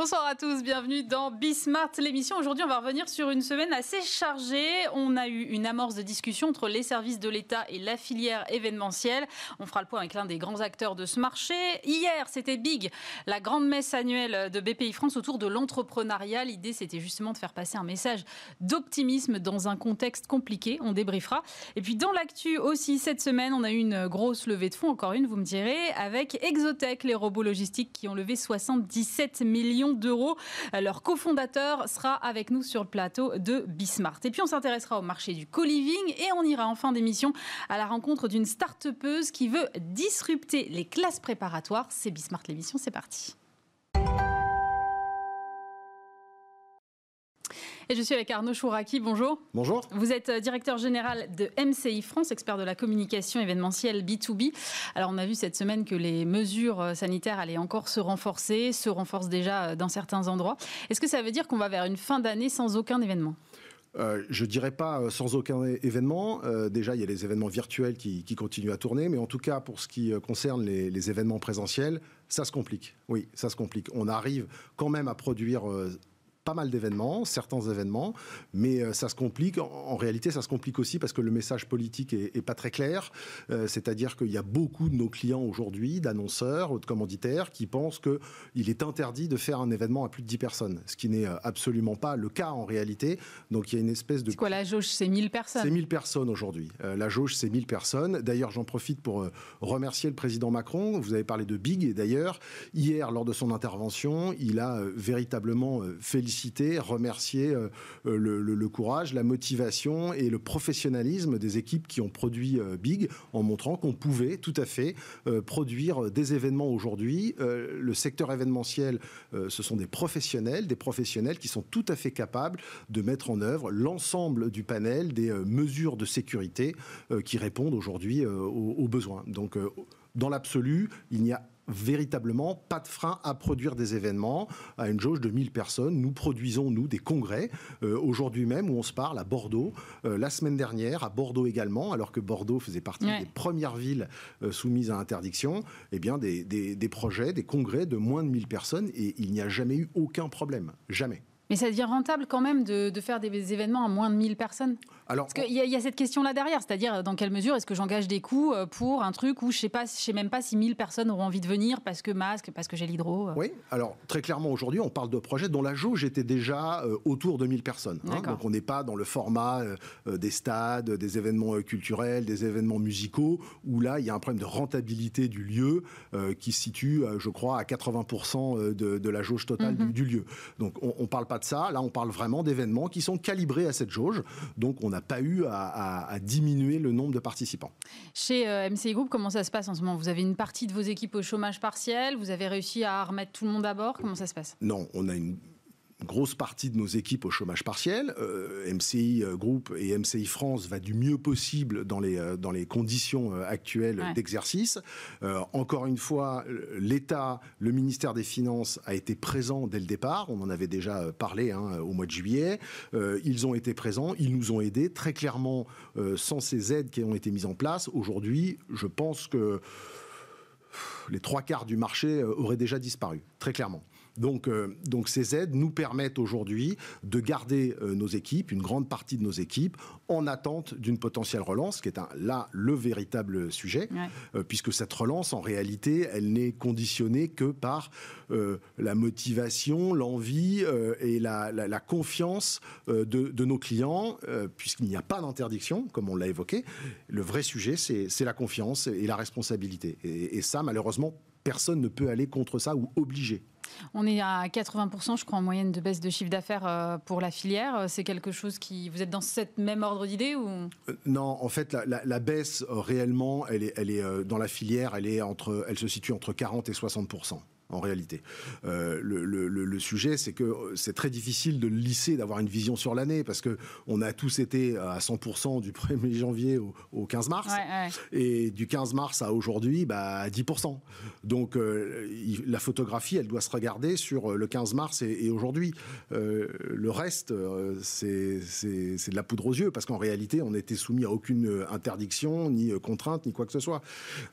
Bonsoir à tous, bienvenue dans Bismart, l'émission. Aujourd'hui, on va revenir sur une semaine assez chargée. On a eu une amorce de discussion entre les services de l'État et la filière événementielle. On fera le point avec l'un des grands acteurs de ce marché. Hier, c'était Big, la grande messe annuelle de BPI France autour de l'entrepreneuriat. L'idée, c'était justement de faire passer un message d'optimisme dans un contexte compliqué. On débriefera. Et puis, dans l'actu aussi, cette semaine, on a eu une grosse levée de fonds, encore une, vous me direz, avec Exotech, les robots logistiques qui ont levé 77 millions d'euros. Leur cofondateur sera avec nous sur le plateau de Bismart. Et puis on s'intéressera au marché du co-living et on ira en fin d'émission à la rencontre d'une start-upeuse qui veut disrupter les classes préparatoires. C'est Bismart l'émission, c'est parti. Et je suis avec Arnaud Chouraki. Bonjour. Bonjour. Vous êtes euh, directeur général de MCI France, expert de la communication événementielle B2B. Alors, on a vu cette semaine que les mesures euh, sanitaires allaient encore se renforcer, se renforcent déjà euh, dans certains endroits. Est-ce que ça veut dire qu'on va vers une fin d'année sans aucun événement? Euh, je dirais pas sans aucun événement. déjà, il y a les événements virtuels qui, continuent à tourner, mais en tout cas, pour ce qui concerne les, les, événements présentiels, ça se complique. Oui, ça se complique. On arrive quand même à produire pas mal d'événements, certains événements, mais euh, ça se complique. En, réalité, ça se complique aussi parce que le message politique est, pas très clair. Euh, c'est-à-dire qu'il y a beaucoup de nos clients aujourd'hui, d'annonceurs, de commanditaires, qui pensent qu'il est interdit de faire un événement à plus de 10 personnes, ce qui n'est euh, absolument pas le cas en réalité. Donc il y a une espèce de... C'est quoi la jauge C'est 1000 personnes? C'est 1000 personnes aujourd'hui. la jauge, c'est 1000 personnes. D'ailleurs, j'en profite pour remercier le président Macron. Vous avez parlé de Big, et d'ailleurs, hier, lors de son intervention, il a véritablement félicité remercier euh, euh, le, courage, la motivation et le professionnalisme des équipes qui ont produit euh, Big en montrant qu'on pouvait tout à fait produire des événements aujourd'hui. le secteur événementiel, ce sont des professionnels, des professionnels qui sont tout à fait capables de mettre en œuvre l'ensemble du panel des mesures de sécurité qui répondent aujourd'hui aux, besoins. Donc, dans l'absolu, il n'y a véritablement pas de frein à produire des événements à une jauge de 1000 personnes. Nous produisons, nous, des congrès, euh, aujourd'hui même, où on se parle à Bordeaux, euh, la semaine dernière, à Bordeaux également, alors que Bordeaux faisait partie des premières villes euh, soumises à interdiction, eh bien, des, des projets, des congrès de moins de 1000 personnes, et il n'y a jamais eu aucun problème. Jamais. Mais ça devient rentable quand même de, faire des événements à moins de 1000 personnes Alors, Parce qu'il y, a cette question-là derrière, c'est-à-dire dans quelle mesure est-ce que j'engage des coûts euh, pour un truc où je ne sais, sais même pas si 1000 personnes auront envie de venir parce que masque, parce que j'ai l'hydro euh. Oui, alors très clairement aujourd'hui, on parle de projets dont la jauge était déjà euh, autour de 1000 personnes. Hein. donc on n'est pas dans le format des stades, des événements culturels, des événements musicaux, où là, il y a un problème de rentabilité du lieu qui se situe, je crois, à 80% de, la jauge totale mm-hmm. du, lieu. Donc on ne parle pas de ça. Là, on parle vraiment d'événements qui sont calibrés à cette jauge. Donc, on n'a pas eu à, diminuer le nombre de participants. Chez euh, MCI Group, comment ça se passe en ce moment? Vous avez une partie de vos équipes au chômage partiel? Vous avez réussi à remettre tout le monde à bord? Comment ça se passe? Non, on a une grosse partie de nos équipes au chômage partiel. Euh, MCI euh, Group et MCI France va du mieux possible dans les, euh, dans les conditions actuelles d'exercice. encore une fois, l'État, le ministère des Finances a été présent dès le départ. On en avait déjà parlé hein, au mois de juillet. ils ont été présents, ils nous ont aidés. Très clairement, sans ces aides qui ont été mises en place, aujourd'hui, je pense que les trois quarts du marché auraient déjà disparu, très clairement. Donc, euh, donc ces aides nous permettent aujourd'hui de garder euh, nos équipes, une grande partie de nos équipes, en attente d'une potentielle relance, qui est un, là le véritable sujet, euh, puisque cette relance, en réalité, elle n'est conditionnée que par la motivation, l'envie et la, confiance de, nos clients, puisqu'il n'y a pas d'interdiction, comme on l'a évoqué. Le vrai sujet, c'est la confiance et la responsabilité. Et, et ça, malheureusement, personne ne peut aller contre ça ou obliger. On est à 80%, je crois, en moyenne de baisse de chiffre d'affaires euh, pour la filière. C'est quelque chose qui. Vous êtes dans cette même ordre d'idée ou? Euh, Non, en fait, la, baisse euh, réellement, elle est, elle est dans la filière, elle, est entre, elle se situe entre 40 et 60%. En réalité. Euh, le, sujet, c'est que c'est très difficile de le lisser, d'avoir une vision sur l'année, parce que on a tous été à 100% du 1er janvier au, 15 mars, et du 15 mars à aujourd'hui, bah, à 10%. Donc euh, la photographie, elle doit se regarder sur le 15 mars et, aujourd'hui. Euh, le reste, c'est de la poudre aux yeux, parce qu'en réalité, on n'était soumis à aucune interdiction, ni contrainte, ni quoi que ce soit.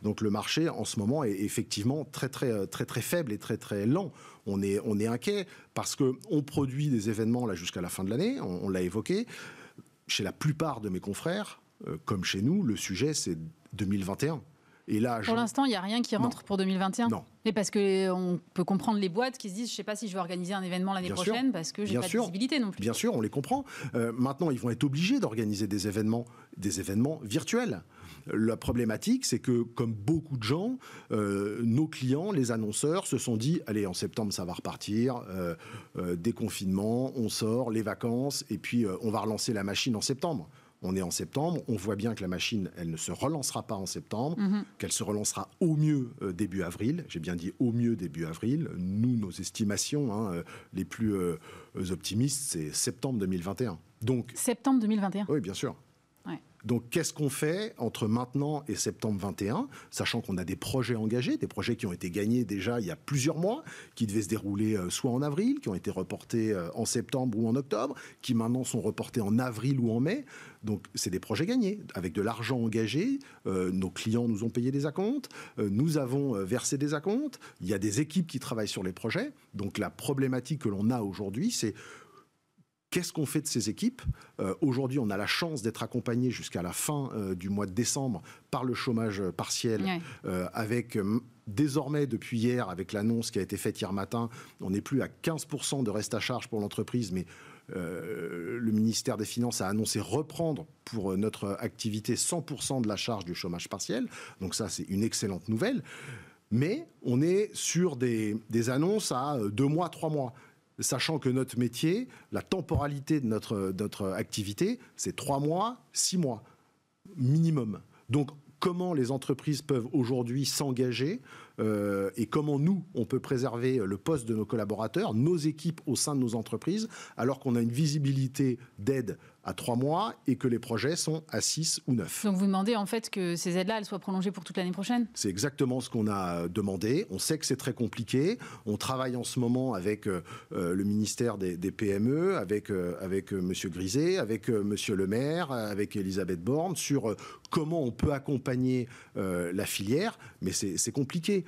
Donc le marché, en ce moment, est effectivement très, très, très, très faible est très très lent. On est, on est inquiet parce qu'on produit des événements là jusqu'à la fin de l'année, on, l'a évoqué. Chez la plupart de mes confrères, euh, comme chez nous, le sujet c'est 2021. Et là, pour l'instant, il n'y a rien qui rentre pour 2021. Non. Mais parce que on peut comprendre les boîtes qui se disent, je ne sais pas si je vais organiser un événement l'année prochaine parce que j'ai pas de visibilité non plus. Bien sûr, on les comprend. Euh, maintenant, ils vont être obligés d'organiser des événements, des événements virtuels. La problématique, c'est que, comme beaucoup de gens, euh, nos clients, les annonceurs, se sont dit allez, en septembre, ça va repartir, euh, euh, déconfinement, on sort, les vacances, et puis on va relancer la machine en septembre. On est en septembre, on voit bien que la machine, elle ne se relancera pas en septembre, mhm. qu'elle se relancera au mieux début avril. J'ai bien dit au mieux début avril. Nous, nos estimations hein, les plus optimistes, c'est septembre 2021. Donc septembre 2021. Oui, bien sûr. Donc qu'est-ce qu'on fait entre maintenant et septembre 21, sachant qu'on a des projets engagés, des projets qui ont été gagnés déjà il y a plusieurs mois, qui devaient se dérouler euh, soit en avril, qui ont été reportés euh, en septembre ou en octobre, qui maintenant sont reportés en avril ou en mai. Donc c'est des projets gagnés, avec de l'argent engagé, euh, nos clients nous ont payé des acomptes, nous avons versé des acomptes, il y a des équipes qui travaillent sur les projets. Donc la problématique que l'on a aujourd'hui, c'est Qu'est-ce qu'on fait de ces équipes euh, Aujourd'hui, on a la chance d'être accompagné jusqu'à la fin euh, du mois de décembre par le chômage partiel, euh, avec désormais, depuis hier, avec l'annonce qui a été faite hier matin, on n'est plus à 15% de reste à charge pour l'entreprise, mais le ministère des Finances a annoncé reprendre pour notre activité 100% de la charge du chômage partiel. Donc ça, c'est une excellente nouvelle. Mais on est sur des, des annonces à deux mois, trois mois sachant que notre métier, la temporalité de notre, activité, c'est trois mois, six mois minimum. Donc, comment les entreprises peuvent aujourd'hui s'engager euh, et comment nous, on peut préserver le poste de nos collaborateurs, nos équipes au sein de nos entreprises, alors qu'on a une visibilité d'aide à trois mois et que les projets sont à six ou neuf. Donc vous demandez en fait que ces aides-là, elles soient prolongées pour toute l'année prochaine? C'est exactement ce qu'on a demandé. On sait que c'est très compliqué. On travaille en ce moment avec euh, le ministère des, PME, avec, euh, avec euh, M. Griset, avec M. Le Maire, avec Elisabeth Borne, sur comment on peut accompagner la filière. Mais c'est compliqué.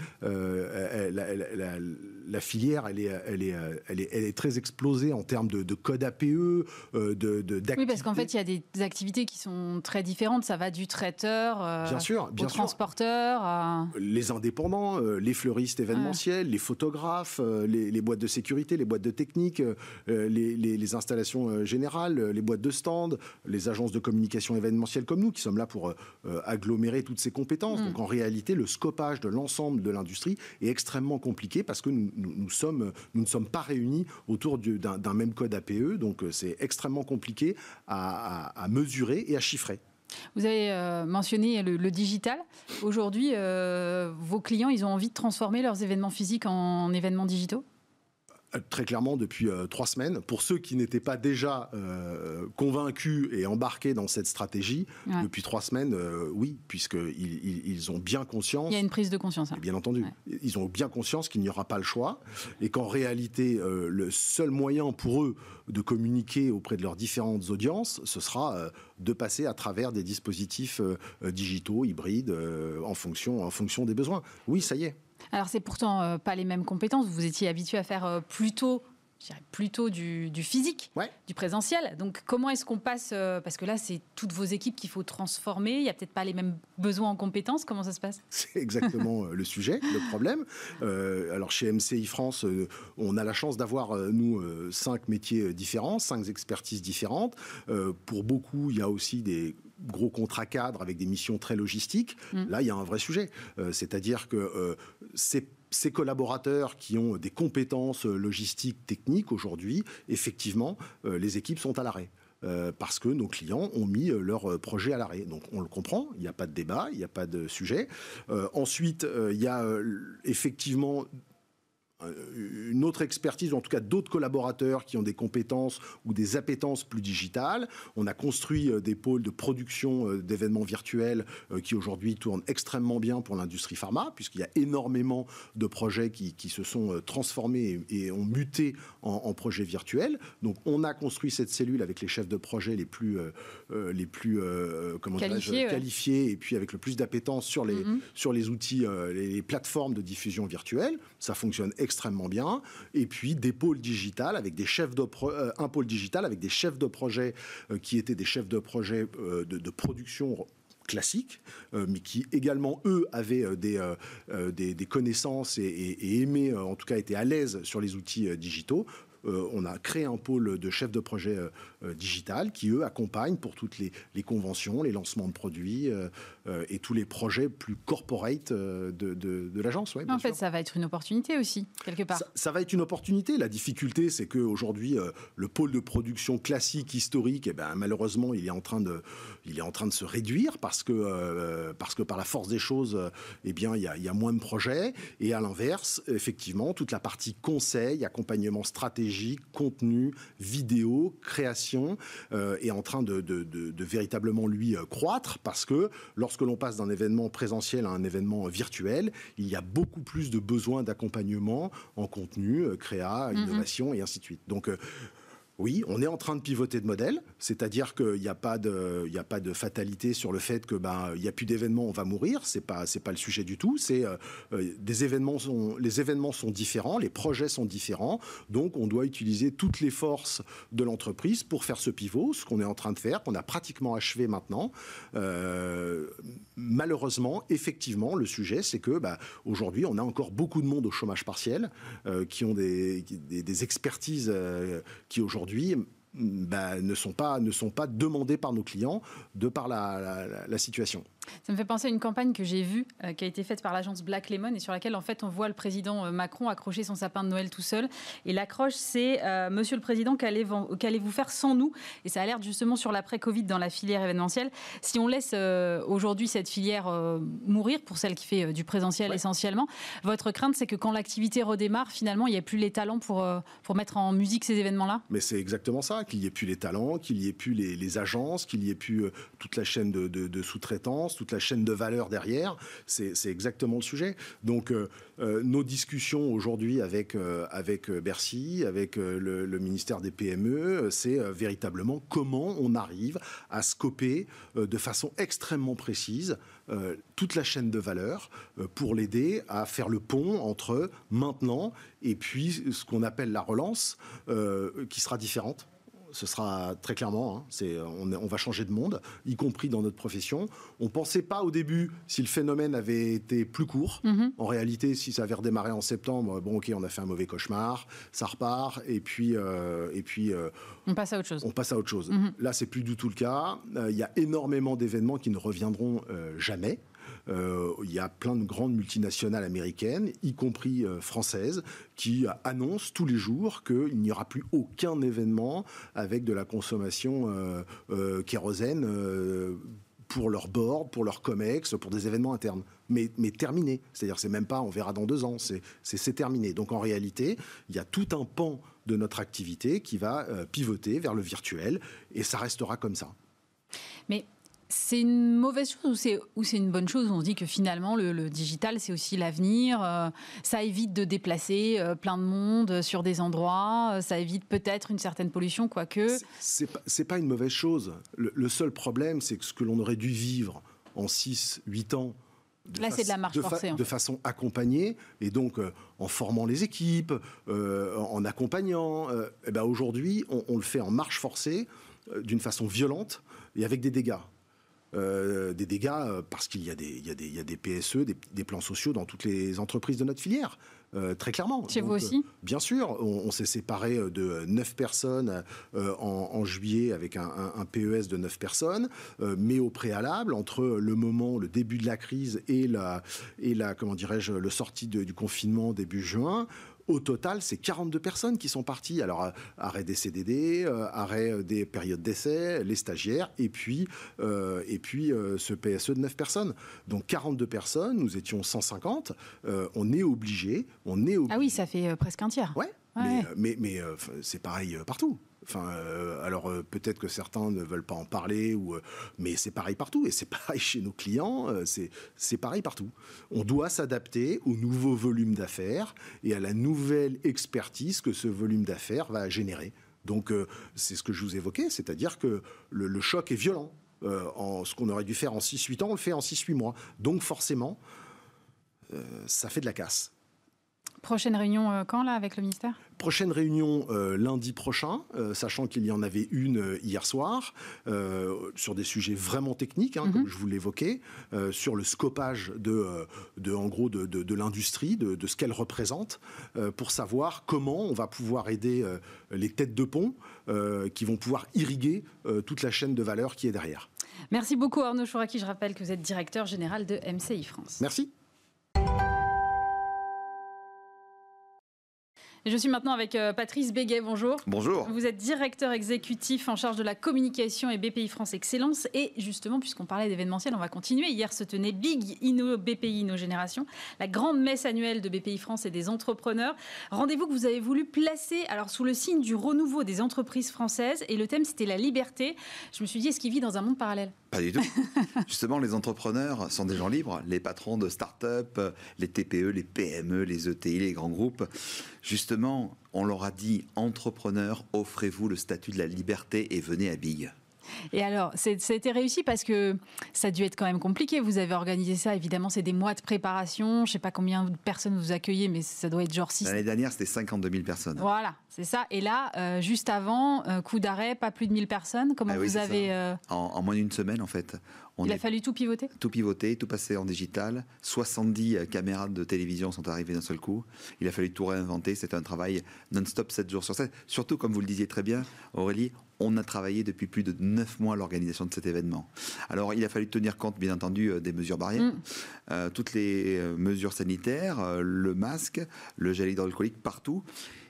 La, filière, elle est, elle, est, elle, est, elle est très explosée en termes de, code APE, de, de parce qu'en fait, il y a des activités qui sont très différentes. Ça va du traiteur euh, bien sûr, bien au transporteur. Les indépendants, euh, les fleuristes événementiels, les photographes, euh, les, boîtes de sécurité, les boîtes de technique, les, installations générales, les boîtes de stand, les agences de communication événementielle comme nous, qui sommes là pour agglomérer toutes ces compétences. Mm. Donc en réalité, le scopage de l'ensemble de l'industrie est extrêmement compliqué parce que nous, nous, sommes, nous ne sommes pas réunis autour d'un même code APE. Donc c'est extrêmement compliqué à, mesurer et à chiffrer. Vous avez euh, mentionné le, digital. Aujourd'hui, euh, vos clients, ils ont envie de transformer leurs événements physiques en événements digitaux? Très clairement depuis euh, trois semaines. Pour ceux qui n'étaient pas déjà euh, convaincus et embarqués dans cette stratégie, depuis trois semaines, oui, puisqu'ils ils, ont bien conscience. Il y a une prise de conscience. Hein. Bien entendu. Ils ont bien conscience qu'il n'y aura pas le choix et qu'en réalité, le seul moyen pour eux de communiquer auprès de leurs différentes audiences, ce sera de passer à travers des dispositifs digitaux, hybrides, en, fonction, en fonction des besoins. Oui, ça y est. Alors c'est pourtant euh, pas les mêmes compétences. Vous étiez habitué à faire euh, plutôt plutôt du, physique, du présentiel. Donc comment est-ce qu'on passe euh, Parce que là, c'est toutes vos équipes qu'il faut transformer. Il n'y a peut-être pas les mêmes besoins en compétences. Comment ça se passe? C'est exactement le sujet, le problème. alors chez MCI France, on a la chance d'avoir, nous, cinq métiers différents, cinq expertises différentes. pour beaucoup, il y a aussi des gros contrats cadres avec des missions très logistiques, mm. là, il y a un vrai sujet. Euh, c'est-à-dire que euh, ces, collaborateurs qui ont des compétences euh, logistiques, techniques, aujourd'hui, effectivement, les équipes sont à l'arrêt. parce que nos clients ont mis leur projet à l'arrêt. Donc on le comprend, il n'y a pas de débat, il n'y a pas de sujet. ensuite, il y a effectivement une autre expertise, ou en tout cas d'autres collaborateurs qui ont des compétences ou des appétences plus digitales. On a construit des pôles de production d'événements virtuels qui aujourd'hui tournent extrêmement bien pour l'industrie pharma, puisqu'il y a énormément de projets qui, se sont transformés et, ont muté en, projets virtuels. Donc on a construit cette cellule avec les chefs de projet les plus, les plus comment qualifiés, qualifiés, et puis avec le plus d'appétence sur les, mm-hmm. sur les outils, les plateformes de diffusion virtuelle. Ça fonctionne extrêmement bien. Et puis des pôles digital avec des chefs de euh, un pôle digital avec des chefs de projet euh, qui étaient des chefs de projet euh, de, production classique, mais qui également, eux, avaient des, des, connaissances et, et, aimaient, en tout cas étaient à l'aise sur les outils digitaux. on a créé un pôle de chefs de projet digital qui, eux, accompagnent pour toutes les, conventions, les lancements de produits et tous les projets plus corporate de, de, l'agence. en fait, ça va être une opportunité aussi, quelque part. Ça, va être une opportunité. La difficulté, c'est qu'aujourd'hui, le pôle de production classique, historique, eh ben, malheureusement, il est, en train de, il est en train de se réduire parce que, parce que par la force des choses, eh bien, il y, a, il y a moins de projets. Et à l'inverse, effectivement, toute la partie conseil, accompagnement stratégique, contenu, vidéo, création, euh, est en train de, véritablement lui euh, croître parce que lorsque l'on passe d'un événement présentiel à un événement virtuel, il y a beaucoup plus de besoins d'accompagnement en contenu, euh, créa, mm-hmm. innovation et ainsi de suite. Donc oui, on est en train de pivoter de modèle, c'est-à-dire qu'il n'y a pas de, fatalité sur le fait que ben il y a plus d'événements, on va mourir. C'est pas, pas le sujet du tout. C'est euh, euh, des événements les événements sont différents, les projets sont différents, donc on doit utiliser toutes les forces de l'entreprise pour faire ce pivot, ce qu'on est en train de faire, qu'on a pratiquement achevé maintenant. Euh, malheureusement, effectivement, le sujet, c'est que ben, aujourd'hui, on a encore beaucoup de monde au chômage partiel qui ont des expertises qui aujourd'hui bah, ne, sont pas, ne sont pas demandés par nos clients de par la situation. Ça me fait penser à une campagne que j'ai vue, euh, qui a été faite par l'agence Black Lemon, et sur laquelle, en fait, on voit le président euh, Macron accrocher son sapin de Noël tout seul. Et l'accroche, c'est euh, Monsieur le Président, qu'allez-vous faire sans nous? Et ça alerte justement sur l'après-Covid dans la filière événementielle. Si on laisse aujourd'hui cette filière mourir, pour celle qui fait du présentiel essentiellement, votre crainte, c'est que quand l'activité redémarre, finalement, il n'y ait plus les talents pour, pour mettre en musique ces événements-là? Mais c'est exactement ça, qu'il n'y ait plus les talents, qu'il n'y ait plus les, agences, qu'il n'y ait plus toute la chaîne de, de sous-traitance toute la chaîne de valeur derrière. C'est exactement le sujet. Donc, euh, euh, nos discussions aujourd'hui avec, euh, avec Bercy, avec le, ministère des PME, c'est véritablement comment on arrive à scoper de façon extrêmement précise toute la chaîne de valeur pour l'aider à faire le pont entre maintenant et puis ce qu'on appelle la relance, qui sera différente ce sera très clairement, hein, c'est, on, va changer de monde, y compris dans notre profession. On ne pensait pas au début si le phénomène avait été plus court. Mhm. En réalité, si ça avait redémarré en septembre, bon ok, on a fait un mauvais cauchemar, ça repart, et puis... Euh, et puis euh, on passe à autre chose. On passe à autre chose. Mhm. Là, c'est plus du tout le cas. Euh, il y a énormément d'événements qui ne reviendront jamais. Euh, il y a plein de grandes multinationales américaines, y compris euh, françaises, qui annoncent tous les jours qu'il n'y aura plus aucun événement avec de la consommation euh, kérosène pour leur board, pour leur COMEX, pour des événements internes. Mais, mais terminé. C'est-à-dire, c'est même pas on verra dans deux ans, c'est terminé. Donc en réalité, il y a tout un pan de notre activité qui va pivoter vers le virtuel et ça restera comme ça. Mais c'est une mauvaise chose ou c'est une bonne chose? On se dit que finalement le, digital c'est aussi l'avenir. Euh, ça évite de déplacer euh, plein de monde sur des endroits. Euh, ça évite peut-être une certaine pollution, quoique. C'est pas, pas une mauvaise chose. Le, seul problème c'est que ce que l'on aurait dû vivre en 6, 8 ans. De Là, c'est de la marche forcée. De façon accompagnée, et donc en formant les équipes, en accompagnant. Eh ben aujourd'hui, on, le fait en marche forcée, d'une façon violente et avec des dégâts. Euh, des dégâts euh, parce qu'il y, a des PSE, des, plans sociaux dans toutes les entreprises de notre filière. Euh, très clairement. Chez vous aussi Bien sûr, on, s'est séparé de 9 personnes en, juillet avec un, PES de 9 personnes, mais au préalable, entre le moment, le début de la crise et la, et la comment dirais-je, le sortie du confinement début juin, Au total, c'est 42 personnes qui sont parties. Alors, arrêt des CDD, arrêt des périodes d'essai, les stagiaires, et puis, et puis ce PSE de 9 personnes. Donc 42 personnes, nous étions 150. on est obligé, on est Ah oui, ça fait presque un tiers. Ouais. Mais, mais, mais c'est pareil partout. Enfin, euh, alors euh, peut-être que certains ne veulent pas en parler, ou, euh, mais c'est pareil partout et c'est pareil chez nos clients, c'est pareil partout. On doit s'adapter au nouveau volume d'affaires et à la nouvelle expertise que ce volume d'affaires va générer. Donc c'est ce que je vous évoquais, c'est-à-dire que le, le, choc est violent. en, ce qu'on aurait dû faire en 6-8 ans, on le fait en 6-8 mois. Donc forcément, ça fait de la casse. Prochaine réunion quand là avec le ministère? Prochaine réunion euh, lundi prochain, euh, sachant qu'il y en avait une euh, hier soir, sur des sujets vraiment techniques, hein, mhm. comme je vous l'évoquais, sur le scopage de, de en gros, de, de, l'industrie, de, de, ce qu'elle représente, pour savoir comment on va pouvoir aider les têtes de pont qui vont pouvoir irriguer toute la chaîne de valeur qui est derrière. Merci beaucoup Arnaud Chouraki. Je rappelle que vous êtes directeur général de MCI France. Merci. Je suis maintenant avec euh, Patrice Béguet. Bonjour. Bonjour. Vous êtes directeur exécutif en charge de la communication et BPI France Excellence. Et justement, puisqu'on parlait d'événementiel, on va continuer. Hier se tenait Big Inno BPI Inno Génération, la grande messe annuelle de BPI France et des entrepreneurs. Rendez-vous que vous avez voulu placer alors sous le signe du renouveau des entreprises françaises. Et le thème, c'était la liberté. Je me suis dit, est-ce qu'il vit dans un monde parallèle? Pas du tout. Justement, les entrepreneurs sont des gens libres. Les patrons de start-up, les TPE, les PME, les ETI, les grands groupes. Justement, on leur a dit, entrepreneurs, offrez-vous le statut de la liberté et venez à Big. Et alors, ça a été réussi parce que ça a dû être quand même compliqué. Vous avez organisé ça, évidemment, c'est des mois de préparation. Je ne sais pas combien de personnes vous accueillez, mais ça doit être genre 6. L'année dernière, c'était 52 000 personnes. Voilà, c'est ça. Et là, euh, juste avant, euh, coup d'arrêt, pas plus de 1000 personnes. Comment ah vous avez. Euh, en, moins d'une semaine, en fait. Il a fallu tout pivoter Tout pivoter, tout passer en digital. 70 caméras de télévision sont arrivées d'un seul coup. Il a fallu tout réinventer. C'était un travail non-stop 7 jours sur 7. Surtout, comme vous le disiez très bien, Aurélie, on a travaillé depuis plus de 9 mois à l'organisation de cet événement. Alors, il a fallu tenir compte, bien entendu, euh, des mesures barrières, mm. euh, toutes les euh, mesures sanitaires, le masque, le gel hydroalcoolique partout.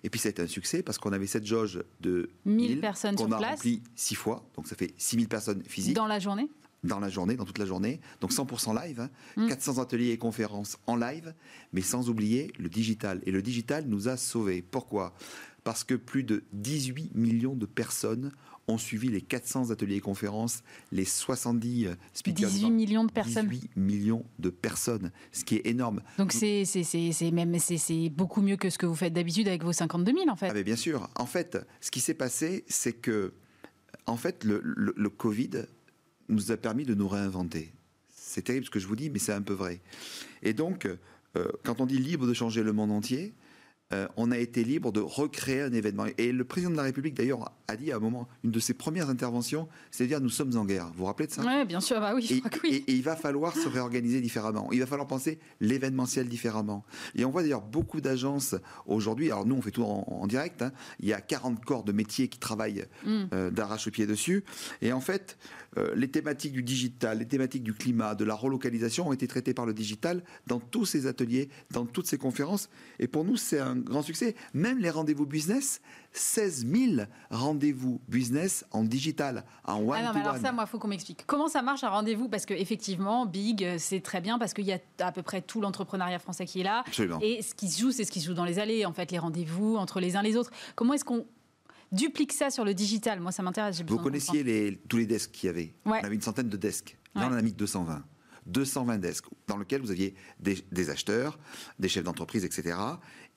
Et puis, ça a été un succès parce qu'on avait cette jauge de 1000 personnes sur place. a rempli 6 fois, donc ça fait 6000 personnes physiques. Dans la journée dans la journée, dans toute la journée. Donc 100% live, 400 hein. mm. ateliers et conférences en live, mais sans oublier le digital. Et le digital nous a sauvés. Pourquoi? Parce que plus de 18 millions de personnes ont suivi les 400 ateliers et conférences, les 70 speakers. 18 millions de personnes. 18 millions de personnes, ce qui est énorme. Donc c'est même c'est beaucoup mieux que ce que vous faites d'habitude avec vos 52 000 en fait. Ah mais bien sûr. En fait, ce qui s'est passé, c'est que en fait le, le Covid nous a permis de nous réinventer. C'est terrible ce que je vous dis, mais c'est un peu vrai. Et donc, euh, quand on dit libre de changer le monde entier, euh, on a été libre de recréer un événement. Et le président de la République, d'ailleurs, a dit à un moment, une de ses premières interventions, c'est-à-dire nous sommes en guerre. Vous vous rappelez de ça? Oui, bien sûr, bah oui, je et, crois que oui. Et, il va falloir se réorganiser différemment. Il va falloir penser l'événementiel différemment. Et on voit d'ailleurs beaucoup d'agences aujourd'hui, alors nous on fait tout en, direct, hein. il y a 40 corps de métiers qui travaillent mm. euh, d'arrache-pied dessus. Et en fait, euh, les thématiques du digital, les thématiques du climat, de la relocalisation ont été traitées par le digital dans tous ces ateliers, dans toutes ces conférences. Et pour nous, c'est un grand succès. Même les rendez-vous business, 16 000 rendez-vous business en digital, en one ah non, Alors ça, moi, il faut qu'on m'explique. Comment ça marche un rendez-vous? Parce qu'effectivement, Big, euh, c'est très bien parce qu'il y a à peu près tout l'entrepreneuriat français qui est là. Absolument. Et ce qui se joue, c'est ce qui se joue dans les allées, en fait, les rendez-vous entre les uns les autres. Comment est-ce qu'on duplique ça sur le digital Moi, ça m'intéresse. Vous connaissiez les, tous les desks qu'il y avait On avait une centaine de desks. Là, on en a mis 220. 220 desks dans lesquels vous aviez des, acheteurs, des chefs d'entreprise, etc.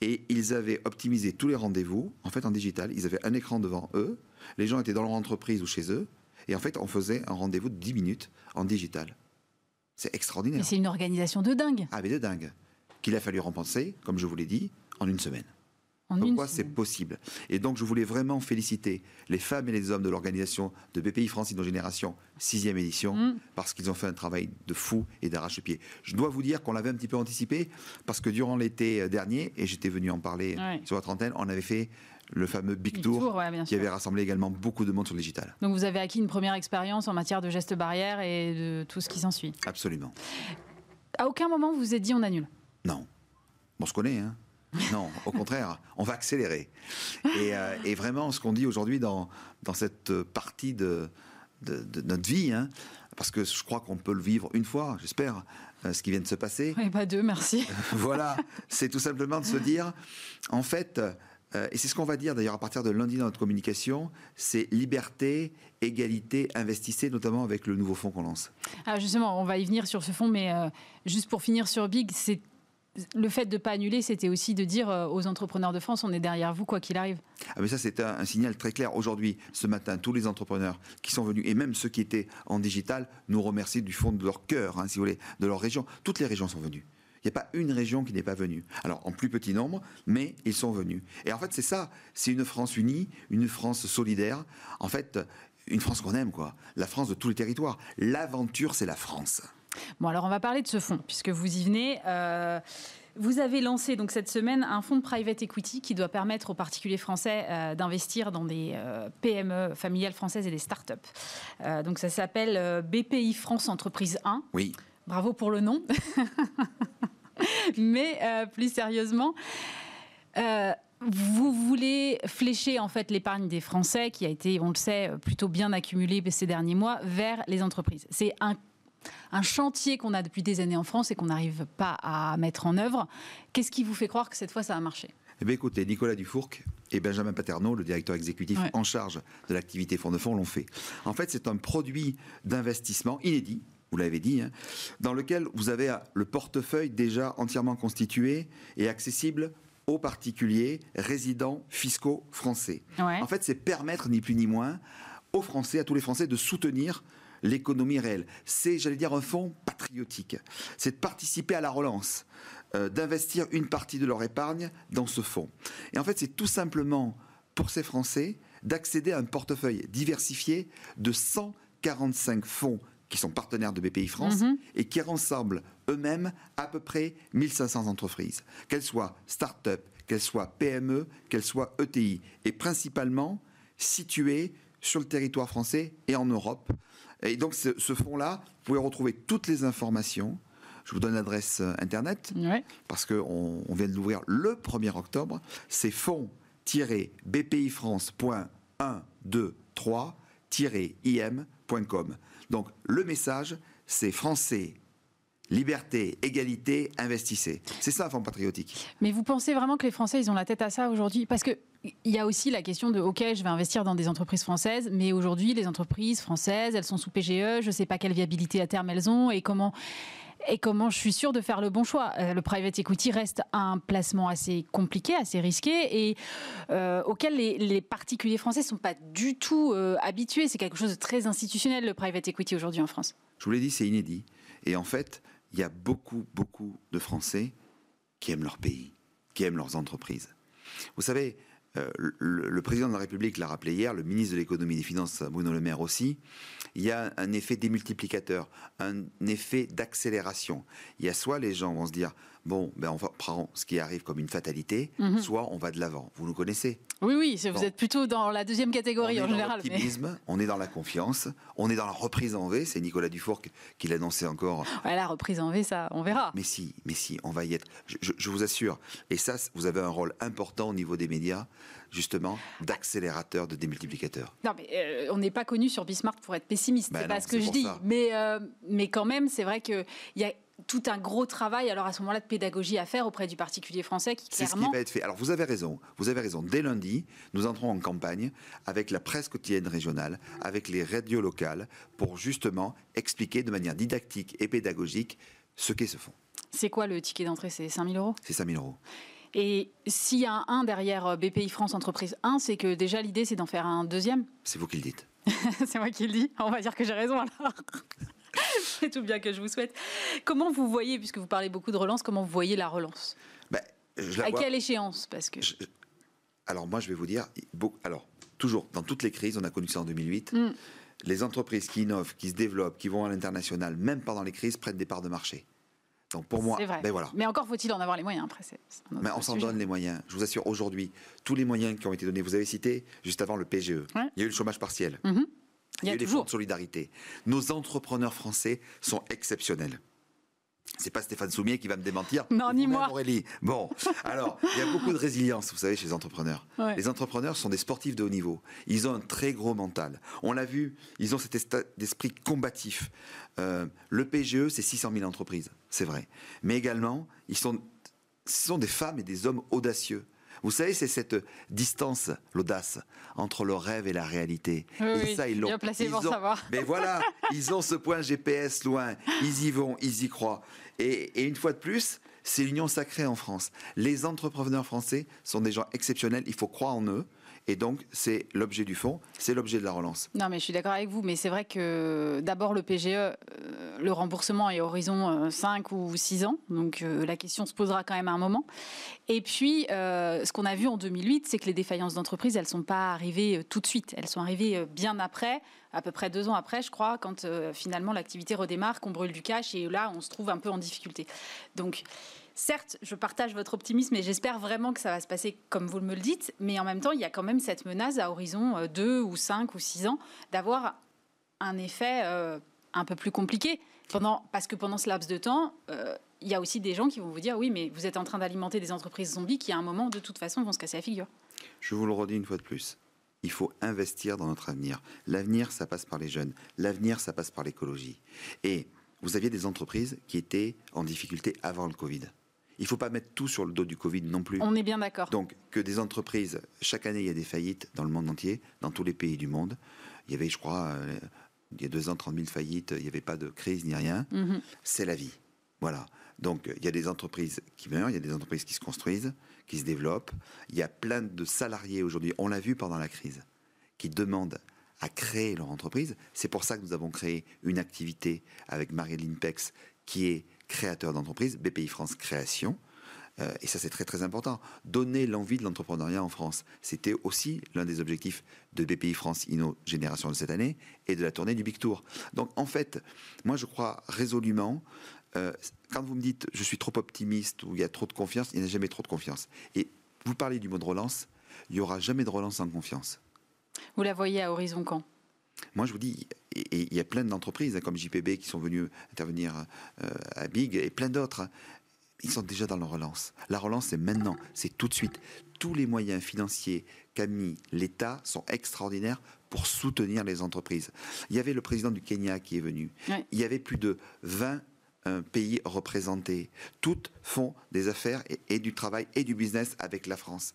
Et ils avaient optimisé tous les rendez-vous, en fait, en digital. Ils avaient un écran devant eux. Les gens étaient dans leur entreprise ou chez eux. Et en fait, on faisait un rendez-vous de 10 minutes en digital. C'est extraordinaire. c'est une organisation de dingue. Ah, mais de dingue. Qu'il a fallu rempenser, comme je vous l'ai dit, en une semaine. Pourquoi c'est possible Et donc, je voulais vraiment féliciter les femmes et les hommes de l'organisation de BPI France Génération, sixième édition, mm. parce qu'ils ont fait un travail de fou et d'arrache-pied. Je dois vous dire qu'on l'avait un petit peu anticipé, parce que durant l'été dernier, et j'étais venu en parler sur votre antenne, on avait fait le fameux Big, Tour, qui avait rassemblé également beaucoup de monde sur le digital. Donc vous avez acquis une première expérience en matière de gestes barrières et de tout ce qui s'ensuit. Absolument. À aucun moment vous vous êtes dit on annule Non. On se connaît, hein Non, au contraire, on va accélérer. Et, euh, vraiment, ce qu'on dit aujourd'hui dans, dans cette partie de, de, notre vie, hein, parce que je crois qu'on peut le vivre une fois, j'espère, euh, ce qui vient de se passer. Et pas deux, merci. voilà, c'est tout simplement de se dire, en fait, euh, et c'est ce qu'on va dire d'ailleurs à partir de lundi dans notre communication, c'est liberté, égalité, investissez, notamment avec le nouveau fonds qu'on lance. Ah justement, on va y venir sur ce fonds, mais juste pour finir sur Big, c'est le fait de ne pas annuler, c'était aussi de dire euh, aux entrepreneurs de France, on est derrière vous, quoi qu'il arrive. Ah mais ça, c'est un, signal très clair. Aujourd'hui, ce matin, tous les entrepreneurs qui sont venus, et même ceux qui étaient en digital, nous remercient du fond de leur cœur, hein, si vous voulez, de leur région. Toutes les régions sont venues. Il n'y a pas une région qui n'est pas venue. Alors, en plus petit nombre, mais ils sont venus. Et en fait, c'est ça. C'est une France unie, une France solidaire. En fait, une France qu'on aime, quoi. La France de tous les territoires. L'aventure, c'est la France. Bon, alors on va parler de ce fonds, puisque vous y venez. Euh, vous avez lancé donc cette semaine un fonds de private equity qui doit permettre aux particuliers français euh, d'investir dans des euh, PME familiales françaises et des startups. up donc ça s'appelle BPI France Entreprise 1. Oui. Bravo pour le nom. Mais plus sérieusement. Vous voulez flécher en fait l'épargne des Français, qui a été, on le sait, plutôt bien accumulée ces derniers mois, vers les entreprises. C'est un un chantier qu'on a depuis des années en France et qu'on n'arrive pas à mettre en œuvre. Qu'est-ce qui vous fait croire que cette fois ça a marché? Eh bien, écoutez, Nicolas Dufourc et Benjamin Paterno, le directeur exécutif en charge de l'activité fonds de fonds, l'ont fait. En fait, c'est un produit d'investissement inédit, vous l'avez dit, hein, dans lequel vous avez le portefeuille déjà entièrement constitué et accessible aux particuliers résidents fiscaux français. En fait, c'est permettre, ni plus ni moins, aux Français, à tous les Français, de soutenir l'économie réelle. C'est, j'allais dire, un fonds patriotique. C'est de participer à la relance, euh, d'investir une partie de leur épargne dans ce fonds. Et en fait, c'est tout simplement pour ces Français d'accéder à un portefeuille diversifié de 145 fonds qui sont partenaires de BPI France mhm. et qui rassemblent eux-mêmes à peu près 1500 entreprises, qu'elles soient start-up, qu'elles soient PME, qu'elles soient ETI, et principalement situées sur le territoire français et en Europe, et donc ce, fonds-là, vous pouvez retrouver toutes les informations. Je vous donne l'adresse euh, internet parce qu'on on vient de l'ouvrir le 1er octobre. C'est fonds-bpifrance.123-im.com. Donc le message, c'est français, liberté, égalité, investissez. C'est ça fonds patriotique. Mais vous pensez vraiment que les Français, ils ont la tête à ça aujourd'hui? Parce que il y a aussi la question de, OK, je vais investir dans des entreprises françaises, mais aujourd'hui, les entreprises françaises, elles sont sous PGE, je ne sais pas quelle viabilité à terme elles ont et comment, et comment je suis sûr de faire le bon choix. Euh, le private equity reste un placement assez compliqué, assez risqué et euh, auquel les, particuliers français ne sont pas du tout euh, habitués. C'est quelque chose de très institutionnel, le private equity aujourd'hui en France. Je vous l'ai dit, c'est inédit. Et en fait, il y a beaucoup, beaucoup de Français qui aiment leur pays, qui aiment leurs entreprises. Vous savez, euh, le, président de la République l'a rappelé hier, le ministre de l'économie et des finances, Bruno Le Maire aussi, il y a un effet démultiplicateur, un effet d'accélération. Il y a soit les gens vont se dire, bon, ben on prend ce qui arrive comme une fatalité, mhm. soit on va de l'avant. Vous nous connaissez Oui, oui, vous êtes plutôt dans la deuxième catégorie en général. Mais... On est dans la confiance, on est dans la reprise en V. C'est Nicolas Dufour qui l'annonçait encore. Ouais, la reprise en V, ça, on verra. Mais si, mais si, on va y être. je vous assure. Et ça, vous avez un rôle important au niveau des médias justement d'accélérateur, de démultiplicateur. Non, mais euh, on n'est pas connu sur Bismarck pour être pessimiste, ben c'est pas ce que je dis. Mais, euh, mais quand même, c'est vrai qu'il y a tout un gros travail alors à ce moment-là de pédagogie à faire auprès du particulier français qui clairement... C'est ce qui va être fait. Alors vous avez raison, vous avez raison. Dès lundi, nous entrons en campagne avec la presse quotidienne régionale, avec les radios locales pour justement expliquer de manière didactique et pédagogique ce qu'est ce fonds. C'est quoi le ticket d'entrée? C'est 5000 euros? C'est 5000 euros. Et s'il y a un 1 derrière euh, BPI France Entreprise 1, c'est que déjà l'idée c'est d'en faire un deuxième C'est vous qui le dites. c'est moi qui le dis. On va dire que j'ai raison alors. c'est tout bien que je vous souhaite. Comment vous voyez, puisque vous parlez beaucoup de relance, comment vous voyez la relance? Ben, À quelle échéance? Parce que... Alors moi je vais vous dire, alors toujours, dans toutes les crises, on a connu ça en 2008, mm. les entreprises qui innovent, qui se développent, qui vont à l'international, même pendant les crises, prennent des parts de marché. Donc pour moi, ben voilà. Mais encore faut-il en avoir les moyens après. Mais on s'en donne les moyens. Je vous assure, aujourd'hui, tous les moyens qui ont été donnés, vous avez cité juste avant le PGE. Il y a eu le chômage partiel. Mhm. Il y a, eu les fonds de solidarité. Nos entrepreneurs français sont exceptionnels. C'est pas Stéphane Soumier qui va me démentir. Non, ni moi. Aurélie. Bon, alors, il y a beaucoup de résilience, vous savez, chez les entrepreneurs. Les entrepreneurs sont des sportifs de haut niveau. Ils ont un très gros mental. On l'a vu, ils ont cet esprit combatif. Euh, le PGE, c'est 600 000 entreprises, c'est vrai. Mais également, ils sont, ce sont des femmes et des hommes audacieux. Vous savez, c'est cette distance, l'audace, entre le rêve et la réalité. et ça, ils l'ont. Bien placé pour savoir. Mais voilà, ils ont ce point GPS loin. Ils y vont, ils y croient. Et, et une fois de plus, c'est l'union sacrée en France. Les entrepreneurs français sont des gens exceptionnels. Il faut croire en eux. Et donc, c'est l'objet du fonds, c'est l'objet de la relance. Non, mais je suis d'accord avec vous, mais c'est vrai que d'abord, le PGE, euh, le remboursement est horizon 5 euh, ou 6 ans, donc euh, la question se posera quand même à un moment. Et puis, ce qu'on a vu en 2008, c'est que les défaillances d'entreprise, elles ne sont pas arrivées tout de suite, elles sont arrivées bien après, à peu près deux ans après, je crois, quand finalement l'activité redémarre, qu'on brûle du cash, et là, on se trouve un peu en difficulté. Donc, certes, je partage votre optimisme et j'espère vraiment que ça va se passer comme vous me le dites, mais en même temps, il y a quand même cette menace à horizon 2 euh, ou 5 ou 6 ans d'avoir un effet euh, un peu plus compliqué. Pendant, parce que pendant ce laps de temps, euh, il y a aussi des gens qui vont vous dire oui, mais vous êtes en train d'alimenter des entreprises zombies qui, à un moment, de toute façon, vont se casser la figure. Je vous le redis une fois de plus. Il faut investir dans notre avenir. L'avenir, ça passe par les jeunes. L'avenir, ça passe par l'écologie. Et vous aviez des entreprises qui étaient en difficulté avant le Covid. Il ne faut pas mettre tout sur le dos du Covid non plus. On est bien d'accord. Donc, que des entreprises, chaque année, il y a des faillites dans le monde entier, dans tous les pays du monde. Il y avait, je crois, euh, il y a deux ans, 30 000 faillites, il n'y avait pas de crise ni rien. Mhm. C'est la vie. Voilà. Donc, il y a des entreprises qui meurent, il y a des entreprises qui se construisent, qui se développent. Il y a plein de salariés aujourd'hui, on l'a vu pendant la crise, qui demandent à créer leur entreprise. C'est pour ça que nous avons créé une activité avec Marilyn Pex qui est créateur d'entreprise, BPI France Création. Euh, et ça, c'est très très important. Donner l'envie de l'entrepreneuriat en France. C'était aussi l'un des objectifs de BPI France Inno Génération de cette année et de la tournée du Big Tour. Donc en fait, moi je crois résolument, euh, quand vous me dites je suis trop optimiste ou il y a trop de confiance, il n'y a jamais trop de confiance. Et vous parlez du mot de relance, il n'y aura jamais de relance sans confiance. Vous la voyez à horizon quand? Moi, je vous dis, il y a plein d'entreprises hein, comme JPB qui sont venues intervenir euh, à Big et plein d'autres. Ils sont déjà dans la relance. La relance, c'est maintenant, c'est tout de suite. Tous les moyens financiers qu'a mis l'État sont extraordinaires pour soutenir les entreprises. Il y avait le président du Kenya qui est venu. Il y avait plus de 20 euh, pays représentés. Toutes font des affaires et, du travail et du business avec la France.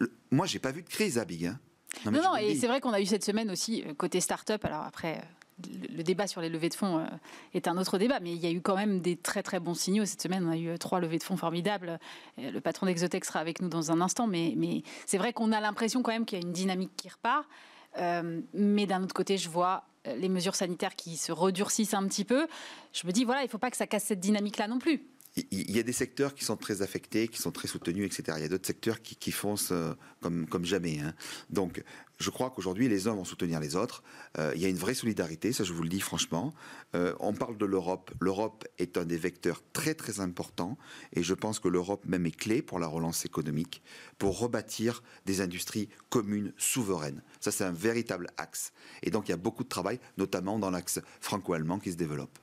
Moi, moi, j'ai pas vu de crise à Big. Hein. Non, non, et c'est vrai qu'on a eu cette semaine aussi euh, côté start-up. Alors après, euh, le débat sur les levées de fonds euh, est un autre débat, mais il y a eu quand même des très très bons signaux. Cette semaine, on a eu trois levées de fonds formidables. Le patron d'Exotech sera avec nous dans un instant, mais, mais c'est vrai qu'on a l'impression quand même qu'il y a une dynamique qui repart. mais d'un autre côté, je vois les mesures sanitaires qui se redurcissent un petit peu. Je me dis, voilà, il ne faut pas que ça casse cette dynamique-là non plus il y a des secteurs qui sont très affectés, qui sont très soutenus, etc. Il y a d'autres secteurs qui, foncent euh, comme, jamais. Hein. Donc, je crois qu'aujourd'hui, les uns vont soutenir les autres. Euh, il y a une vraie solidarité, ça je vous le dis franchement. Euh, on parle de l'Europe. L'Europe est un des vecteurs très très importants et je pense que l'Europe même est clé pour la relance économique, pour rebâtir des industries communes, souveraines. Ça, c'est un véritable axe. Et donc, il y a beaucoup de travail, notamment dans l'axe franco-allemand qui se développe.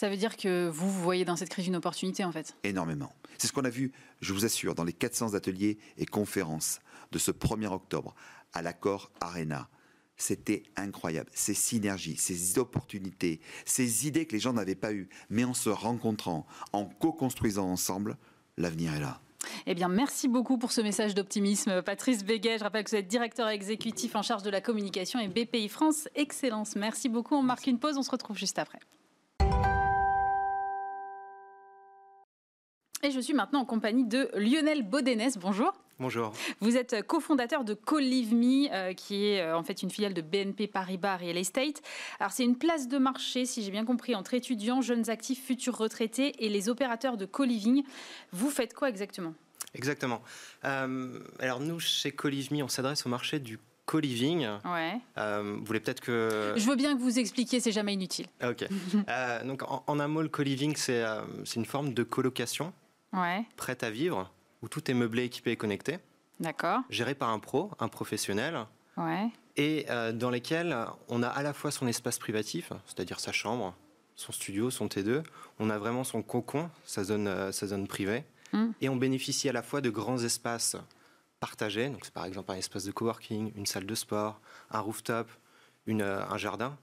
Ça veut dire que vous, vous voyez dans cette crise une opportunité, en fait Énormément. C'est ce qu'on a vu, je vous assure, dans les 400 ateliers et conférences de ce 1er octobre à l'accord Arena. C'était incroyable. Ces synergies, ces opportunités, ces idées que les gens n'avaient pas eues. Mais en se rencontrant, en co-construisant ensemble, l'avenir est là. Eh bien, merci beaucoup pour ce message d'optimisme. Patrice Béguet, je rappelle que vous êtes directeur exécutif en charge de la communication et BPI France Excellence. Merci beaucoup. On marque une pause, on se retrouve juste après. Et je suis maintenant en compagnie de Lionel Baudenès. Bonjour. Bonjour. Vous êtes cofondateur de CoLiveMe, euh, qui est euh, en fait une filiale de BNP Paribas Real Estate. Alors c'est une place de marché, si j'ai bien compris, entre étudiants, jeunes actifs, futurs retraités et les opérateurs de co-living. Vous faites quoi exactement? Exactement. Euh, alors nous, chez CoLiveMe, on s'adresse au marché du co-living. Ouais. vous voulez peut-être que. Je veux bien que vous expliquiez, c'est jamais inutile. Ok. donc en, en, un mot, le co-living, c'est une forme de colocation ouais. prête à vivre, où tout est meublé, équipé et connecté. D'accord. Géré par un pro, un professionnel. Ouais. Et euh, dans lesquels on a à la fois son espace privatif, c'est-à-dire sa chambre, son studio, son T2. On a vraiment son cocon, sa zone, sa zone privée. Mm. Et on bénéficie à la fois de grands espaces partagés. Donc, c'est par exemple un espace de coworking, une salle de sport, un rooftop, une, un jardin,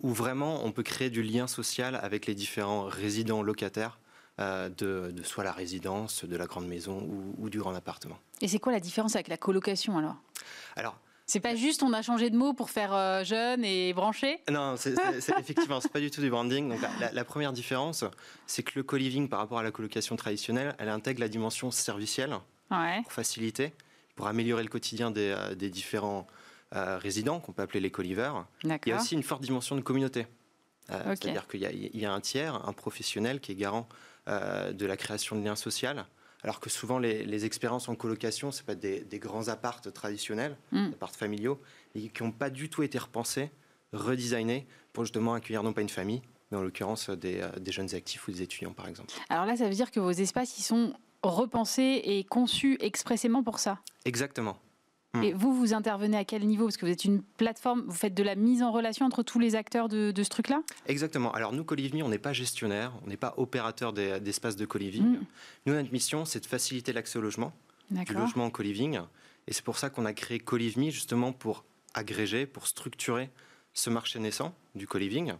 où vraiment on peut créer du lien social avec les différents résidents locataires euh, de, soit la résidence, de la grande maison ou, du grand appartement. Et c'est quoi la différence avec la colocation alors? Alors, c'est pas juste on a changé de mot pour faire euh, jeune et branché? Non, c'est, effectivement, c'est pas du tout du branding. Donc, la, première différence, c'est que le co-living par rapport à la colocation traditionnelle, elle intègre la dimension servicielle pour faciliter, pour améliorer le quotidien des, euh, différents euh, résidents, qu'on peut appeler les co-livers. Il y a aussi une forte dimension de communauté. C'est-à-dire qu'il y, a un tiers, un professionnel qui est garant de la création de liens sociaux alors que souvent les, expériences en colocation, c'est pas des, grands appartes traditionnels, mm. appartes familiaux, et qui n'ont pas du tout été repensés, redesignés pour justement accueillir non pas une famille, mais en l'occurrence des, euh, des, jeunes actifs ou des étudiants par exemple. Alors là, ça veut dire que vos espaces, ils sont repensés et conçus expressément pour ça Exactement. Hmm. Et vous, vous intervenez à quel niveau? Parce que vous êtes une plateforme, vous faites de la mise en relation entre tous les acteurs de, ce truc-là? Exactement. Alors nous, Colivni, on n'est pas gestionnaire, on n'est pas opérateur d'espace de coliving. Hmm. Nous, notre mission, c'est de faciliter l'accès au logement, du logement en coliving. Et c'est pour ça qu'on a créé Colivni, justement pour agréger, pour structurer ce marché naissant du coliving.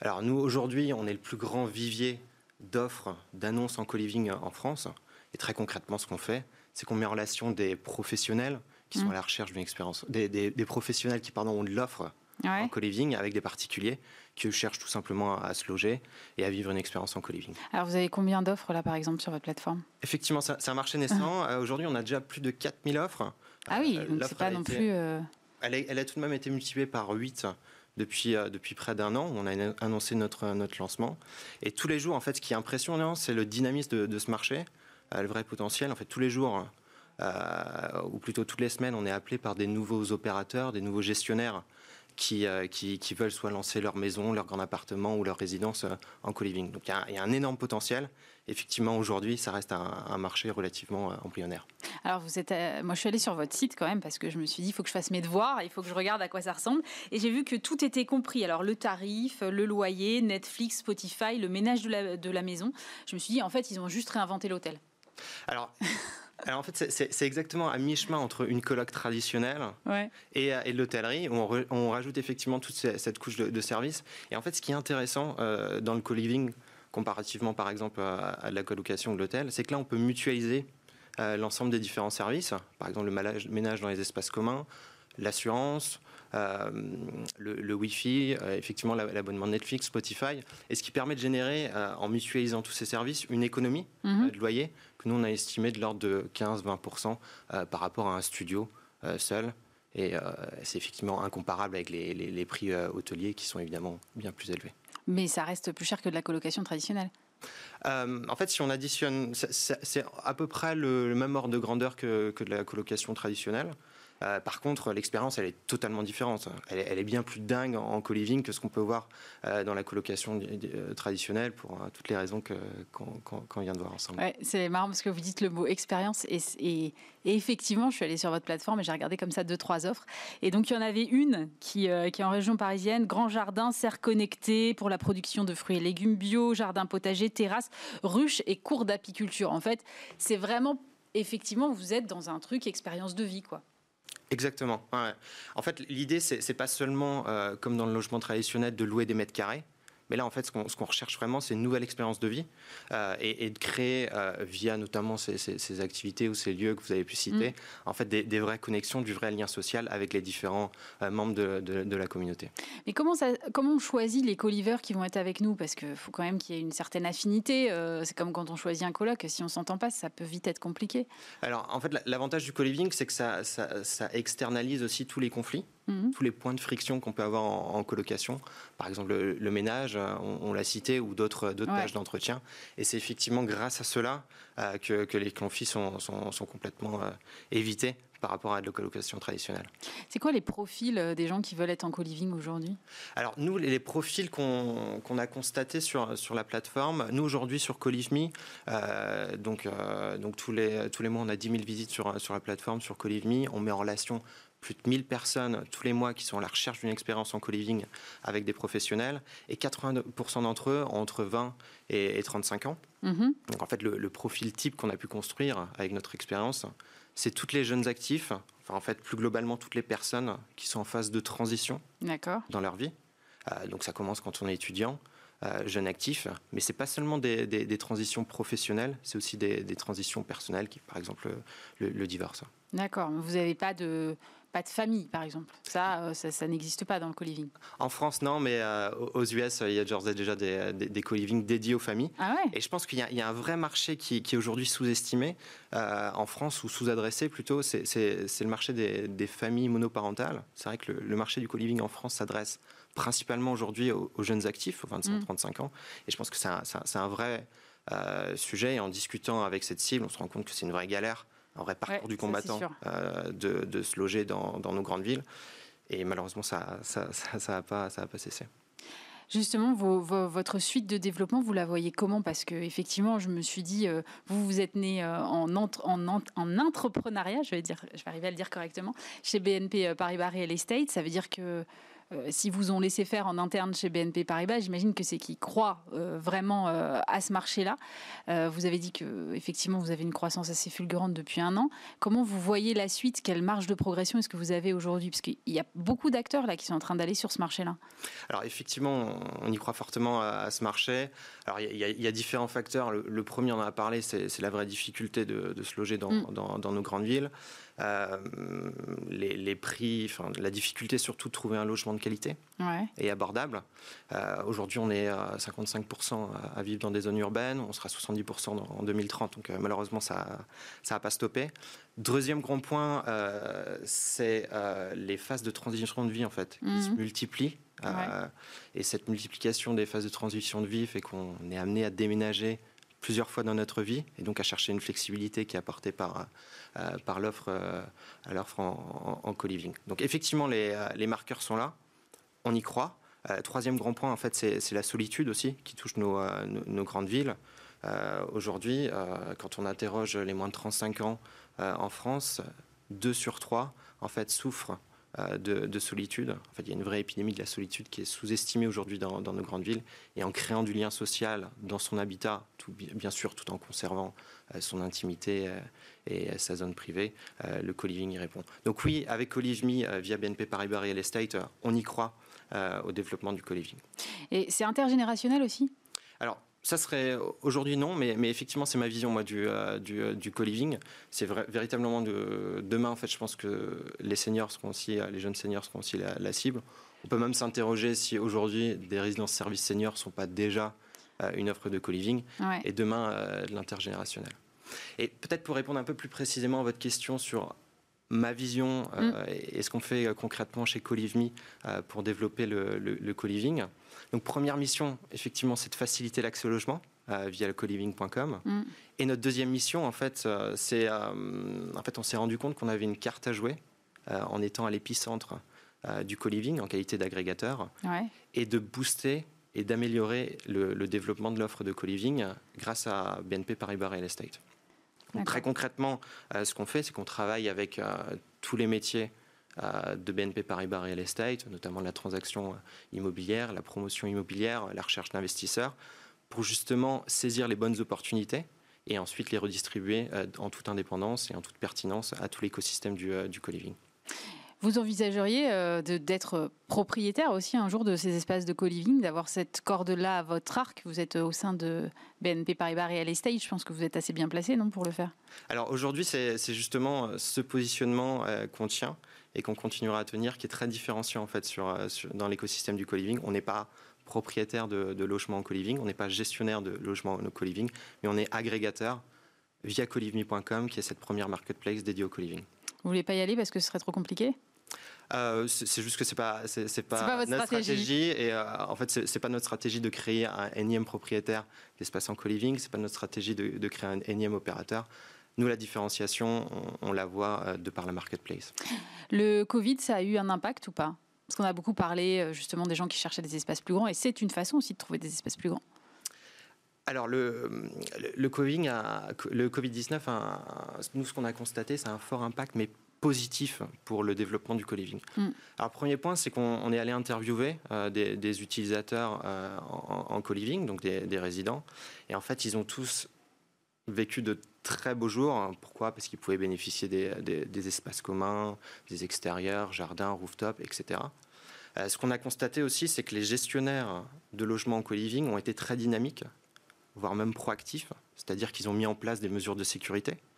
Alors nous, aujourd'hui, on est le plus grand vivier d'offres, d'annonces en coliving en France. Et très concrètement, ce qu'on fait, c'est qu'on met en relation des professionnels qui sont mm. à la recherche d'une expérience, des, professionnels qui pardon, ont de l'offre en co-living avec des particuliers qui cherchent tout simplement à, se loger et à vivre une expérience en co-living. Alors vous avez combien d'offres là par exemple sur votre plateforme? Effectivement, c'est un marché naissant. Euh, aujourd'hui, on a déjà plus de 4000 offres. Ah oui, euh, donc c'est pas non plus... Euh, elle, elle, a tout de même été multipliée par 8 depuis, depuis près d'un an. On a annoncé notre, notre lancement. Et tous les jours, en fait, ce qui est impressionnant, c'est le dynamisme de, de ce marché, le vrai potentiel. En fait, tous les jours, ou plutôt toutes les semaines, on est appelé par des nouveaux opérateurs, des nouveaux gestionnaires qui, euh, qui, veulent soit lancer leur maison, leur grand appartement ou leur résidence euh, en co-living. Donc il y, a un énorme potentiel. Effectivement, aujourd'hui, ça reste un, marché relativement embryonnaire. Alors, vous êtes, moi, je suis allée sur votre site quand même parce que je me suis dit, il faut que je fasse mes devoirs, il faut que je regarde à quoi ça ressemble. Et j'ai vu que tout était compris. Alors, le tarif, le loyer, Netflix, Spotify, le ménage de la, de la maison. Je me suis dit, en fait, ils ont juste réinventé l'hôtel. Alors, Alors en fait, c'est exactement à mi-chemin entre une colloque traditionnelle et, euh, et l'hôtellerie, où on, rajoute effectivement toute cette couche de, services. Et en fait, ce qui est intéressant euh, dans le co-living, comparativement par exemple à, la colocation de l'hôtel, c'est que là, on peut mutualiser euh, l'ensemble des différents services, par exemple le ménage dans les espaces communs, l'assurance, euh, le, Wi-Fi, euh, effectivement l'abonnement Netflix, Spotify, et ce qui permet de générer, euh, en mutualisant tous ces services, une économie mhm. de loyer que nous on a estimé de l'ordre de 15-20% par rapport à un studio seul. Et c'est effectivement incomparable avec les, prix hôteliers qui sont évidemment bien plus élevés. Mais ça reste plus cher que de la colocation traditionnelle. en fait, si on additionne, c'est à peu près le, même ordre de grandeur que, que de la colocation traditionnelle. Euh, par contre, l'expérience, elle est totalement différente. Elle est, bien plus dingue en co-living que ce qu'on peut voir euh, dans la colocation euh, traditionnelle pour toutes les raisons qu'on vient de voir ensemble. c'est marrant parce que vous dites le mot expérience et, effectivement, je suis allée sur votre plateforme et j'ai regardé comme ça deux, trois offres. Et donc, il y en avait une qui, qui est en région parisienne, grand jardin, serre connectée pour la production de fruits et légumes bio, jardin potager, terrasse, ruche et cours d'apiculture. En fait, c'est vraiment, effectivement, vous êtes dans un truc expérience de vie, quoi. Exactement. En fait, l'idée, c'est pas seulement, euh, comme dans le logement traditionnel, de louer des mètres carrés. Mais là, en fait, ce qu'on recherche vraiment, c'est une nouvelle expérience de vie euh, et, de créer, euh, via notamment ces, activités ou ces lieux que vous avez pu citer, mm. en fait, des, vraies connexions, du vrai lien social avec les différents euh, membres de, la communauté. Mais comment, ça, comment on choisit les colivers qui vont être avec nous? Parce qu'il faut quand même qu'il y ait une certaine affinité. c'est comme quand on choisit un coloc. Si on s'entend pas, ça peut vite être compliqué. Alors, en fait, l'avantage du co-living, c'est que ça, ça externalise aussi tous les conflits. Mhm. tous les points de friction qu'on peut avoir en, colocation. Par exemple, le, ménage, euh, on, l'a cité, ou d'autres tâches d'entretien. Et c'est effectivement grâce à cela euh, que, les conflits sont, complètement euh, évités par rapport à de la colocation traditionnelle. C'est quoi les profils des gens qui veulent être en co-living aujourd'hui? Alors nous, les profils qu'on a constatés sur, sur la plateforme, nous aujourd'hui sur CoLiveMe, donc, donc tous, les, tous les mois on a 10 000 visites sur, sur la plateforme, sur CoLiveMe, on met en relation plus de 1000 personnes tous les mois qui sont à la recherche d'une expérience en co-living avec des professionnels et 80% d'entre eux ont entre 20 et, 35 ans. Mm-hmm. Donc en fait, le, profil type qu'on a pu construire avec notre expérience, c'est toutes les jeunes actifs, enfin en fait plus globalement toutes les personnes qui sont en phase de transition dans leur vie. Euh, donc ça commence quand on est étudiant, euh, jeune actif, mais c'est pas seulement des, transitions professionnelles, c'est aussi des, transitions personnelles, qui par exemple le divorce. D'accord, vous n'avez pas de pas de famille, par exemple. Ça, euh, ça, n'existe pas dans le co-living. En France, non, mais euh, aux US, il y a déjà des, des, co-living dédiés aux familles. Ah ouais. Et je pense qu'il y, a un vrai marché qui, est aujourd'hui sous-estimé euh, en France, ou sous-adressé plutôt, c'est le marché des, familles monoparentales. C'est vrai que le, marché du co-living en France s'adresse principalement aujourd'hui aux, jeunes actifs, aux 25-35 mm. ans. Et je pense que c'est un, un, vrai sujet. Et en discutant avec cette cible, on se rend compte que c'est une vraie galère un vrai parcours du combattant euh, de, se loger dans, nos grandes villes. Et malheureusement, ça n'a ça, ça, pas, ça pas cessé. Justement, votre suite de développement, vous la voyez comment? Parce que effectivement, je me suis dit, euh, vous vous êtes né euh, en, en, en, entrepreneuriat, je vais dire, je vais arriver à le dire correctement, chez BNP Paribas Real Estate. Ça veut dire que euh, si vous ont laissé faire en interne chez BNP Paribas, j'imagine que c'est qu'ils croient euh, vraiment euh, à ce marché-là. vous avez dit que effectivement vous avez une croissance assez fulgurante depuis un an. Comment vous voyez la suite? Quelle marge de progression est-ce que vous avez aujourd'hui? Parce qu'il y a beaucoup d'acteurs là qui sont en train d'aller sur ce marché-là. Alors effectivement, on y croit fortement à, ce marché. Alors il y, a, différents facteurs. Le, premier, on en a parlé, c'est la vraie difficulté de, se loger dans, mm. dans nos grandes villes. Euh, les, prix, enfin, la difficulté surtout de trouver un logement de qualité et abordable. Euh, aujourd'hui, on est à 55% à vivre dans des zones urbaines, on sera 70% en 2030, donc euh, malheureusement, ça ça va pas stoppé. Deuxième grand point, c'est les phases de transition de vie en fait, qui se mhm. multiplient. et cette multiplication des phases de transition de vie fait qu'on est amené à déménager plusieurs fois dans notre vie et donc à chercher une flexibilité qui est apportée par, euh, par l'offre euh, l'offre en, en, co-living. Donc effectivement, les, euh, les, marqueurs sont là, on y croit. troisième grand point, en fait, c'est la solitude aussi qui touche nos, nos, grandes villes. Aujourd'hui, quand on interroge les moins de 35 ans en France, deux sur trois en fait souffrent euh, de, solitude. En fait, il y a une vraie épidémie de la solitude qui est sous-estimée aujourd'hui dans, nos grandes villes. Et en créant du lien social dans son habitat, tout, bien sûr, tout en conservant euh, son intimité euh, et sa zone privée, le co-living y répond. Donc oui, avec co-living via BNP Paribas Real Estate, on y croit au développement du co-living. Et c'est intergénérationnel aussi? Alors, ça serait aujourd'hui non, mais, mais effectivement c'est ma vision moi du, euh, du, euh, du co-living. C'est véritablement de, demain en fait. Je pense que les seniors seront aussi, euh, les jeunes seniors seront aussi la, cible. On peut même s'interroger si aujourd'hui des résidences services seniors sont pas déjà une offre de co-living et demain de l'intergénérationnel. Et peut-être pour répondre un peu plus précisément à votre question sur ma vision mm. et ce qu'on fait concrètement chez CoLiveMe pour développer le, le, le co-living. Donc première mission, effectivement, c'est de faciliter l'accès au logement euh, via le coliving.com. Mm. Et notre deuxième mission, en fait, euh, c'est, euh, en fait, on s'est rendu compte qu'on avait une carte à jouer en étant à l'épicentre du co-living en qualité d'agrégateur et de booster et d'améliorer le, développement de l'offre de co-living grâce à BNP Paribas Real Estate. Très concrètement, ce qu'on fait, c'est qu'on travaille avec tous les métiers de BNP Paribas Real Estate, notamment la transaction immobilière, la promotion immobilière, la recherche d'investisseurs, pour justement saisir les bonnes opportunités et ensuite les redistribuer euh, en toute indépendance et en toute pertinence à tout l'écosystème du, euh, du co-living. Vous envisageriez euh, d'être propriétaire aussi un jour de ces espaces de co-living, d'avoir cette corde-là à votre arc? Vous êtes au sein de BNP Paribas Real Estate, je pense que vous êtes assez bien placé, non, pour le faire? Alors aujourd'hui, c'est justement ce positionnement qu'on tient et qu'on continuera à tenir, qui est très différenciant en fait sur, euh, dans l'écosystème du co-living. On n'est pas propriétaire de, de logements en co-living, on n'est pas gestionnaire de logements en co-living, mais on est agrégateur via coliveme.com, qui est cette première marketplace dédiée au co-living. Vous voulez pas y aller parce que ce serait trop compliqué? Euh, c'est juste que c'est pas c'est pas, notre stratégie, et euh, en fait c'est pas notre stratégie de créer un énième propriétaire d'espace en co-living c'est pas notre stratégie de, de, créer un énième opérateur nous, la différenciation, on, la voit euh, de par la marketplace. Le Covid, ça a eu un impact ou pas? Parce qu'on a beaucoup parlé justement des gens qui cherchaient des espaces plus grands, et c'est une façon aussi de trouver des espaces plus grands. Alors le, le, COVID, le Covid-19, nous ce qu'on a constaté, c'est un fort impact, mais positif pour le développement du co-living. Mm. Alors, premier point, c'est qu'on est allé interviewer des, utilisateurs en, co-living, donc des, résidents, et en fait, ils ont tous vécu de très beaux jours. Pourquoi? Parce qu'ils pouvaient bénéficier des, espaces communs, des extérieurs, jardins, rooftop, etc. Euh, ce qu'on a constaté aussi, c'est que les gestionnaires de logements en co-living ont été très dynamiques, voire même proactifs, c'est-à-dire qu'ils ont mis en place des mesures de sécurité euh,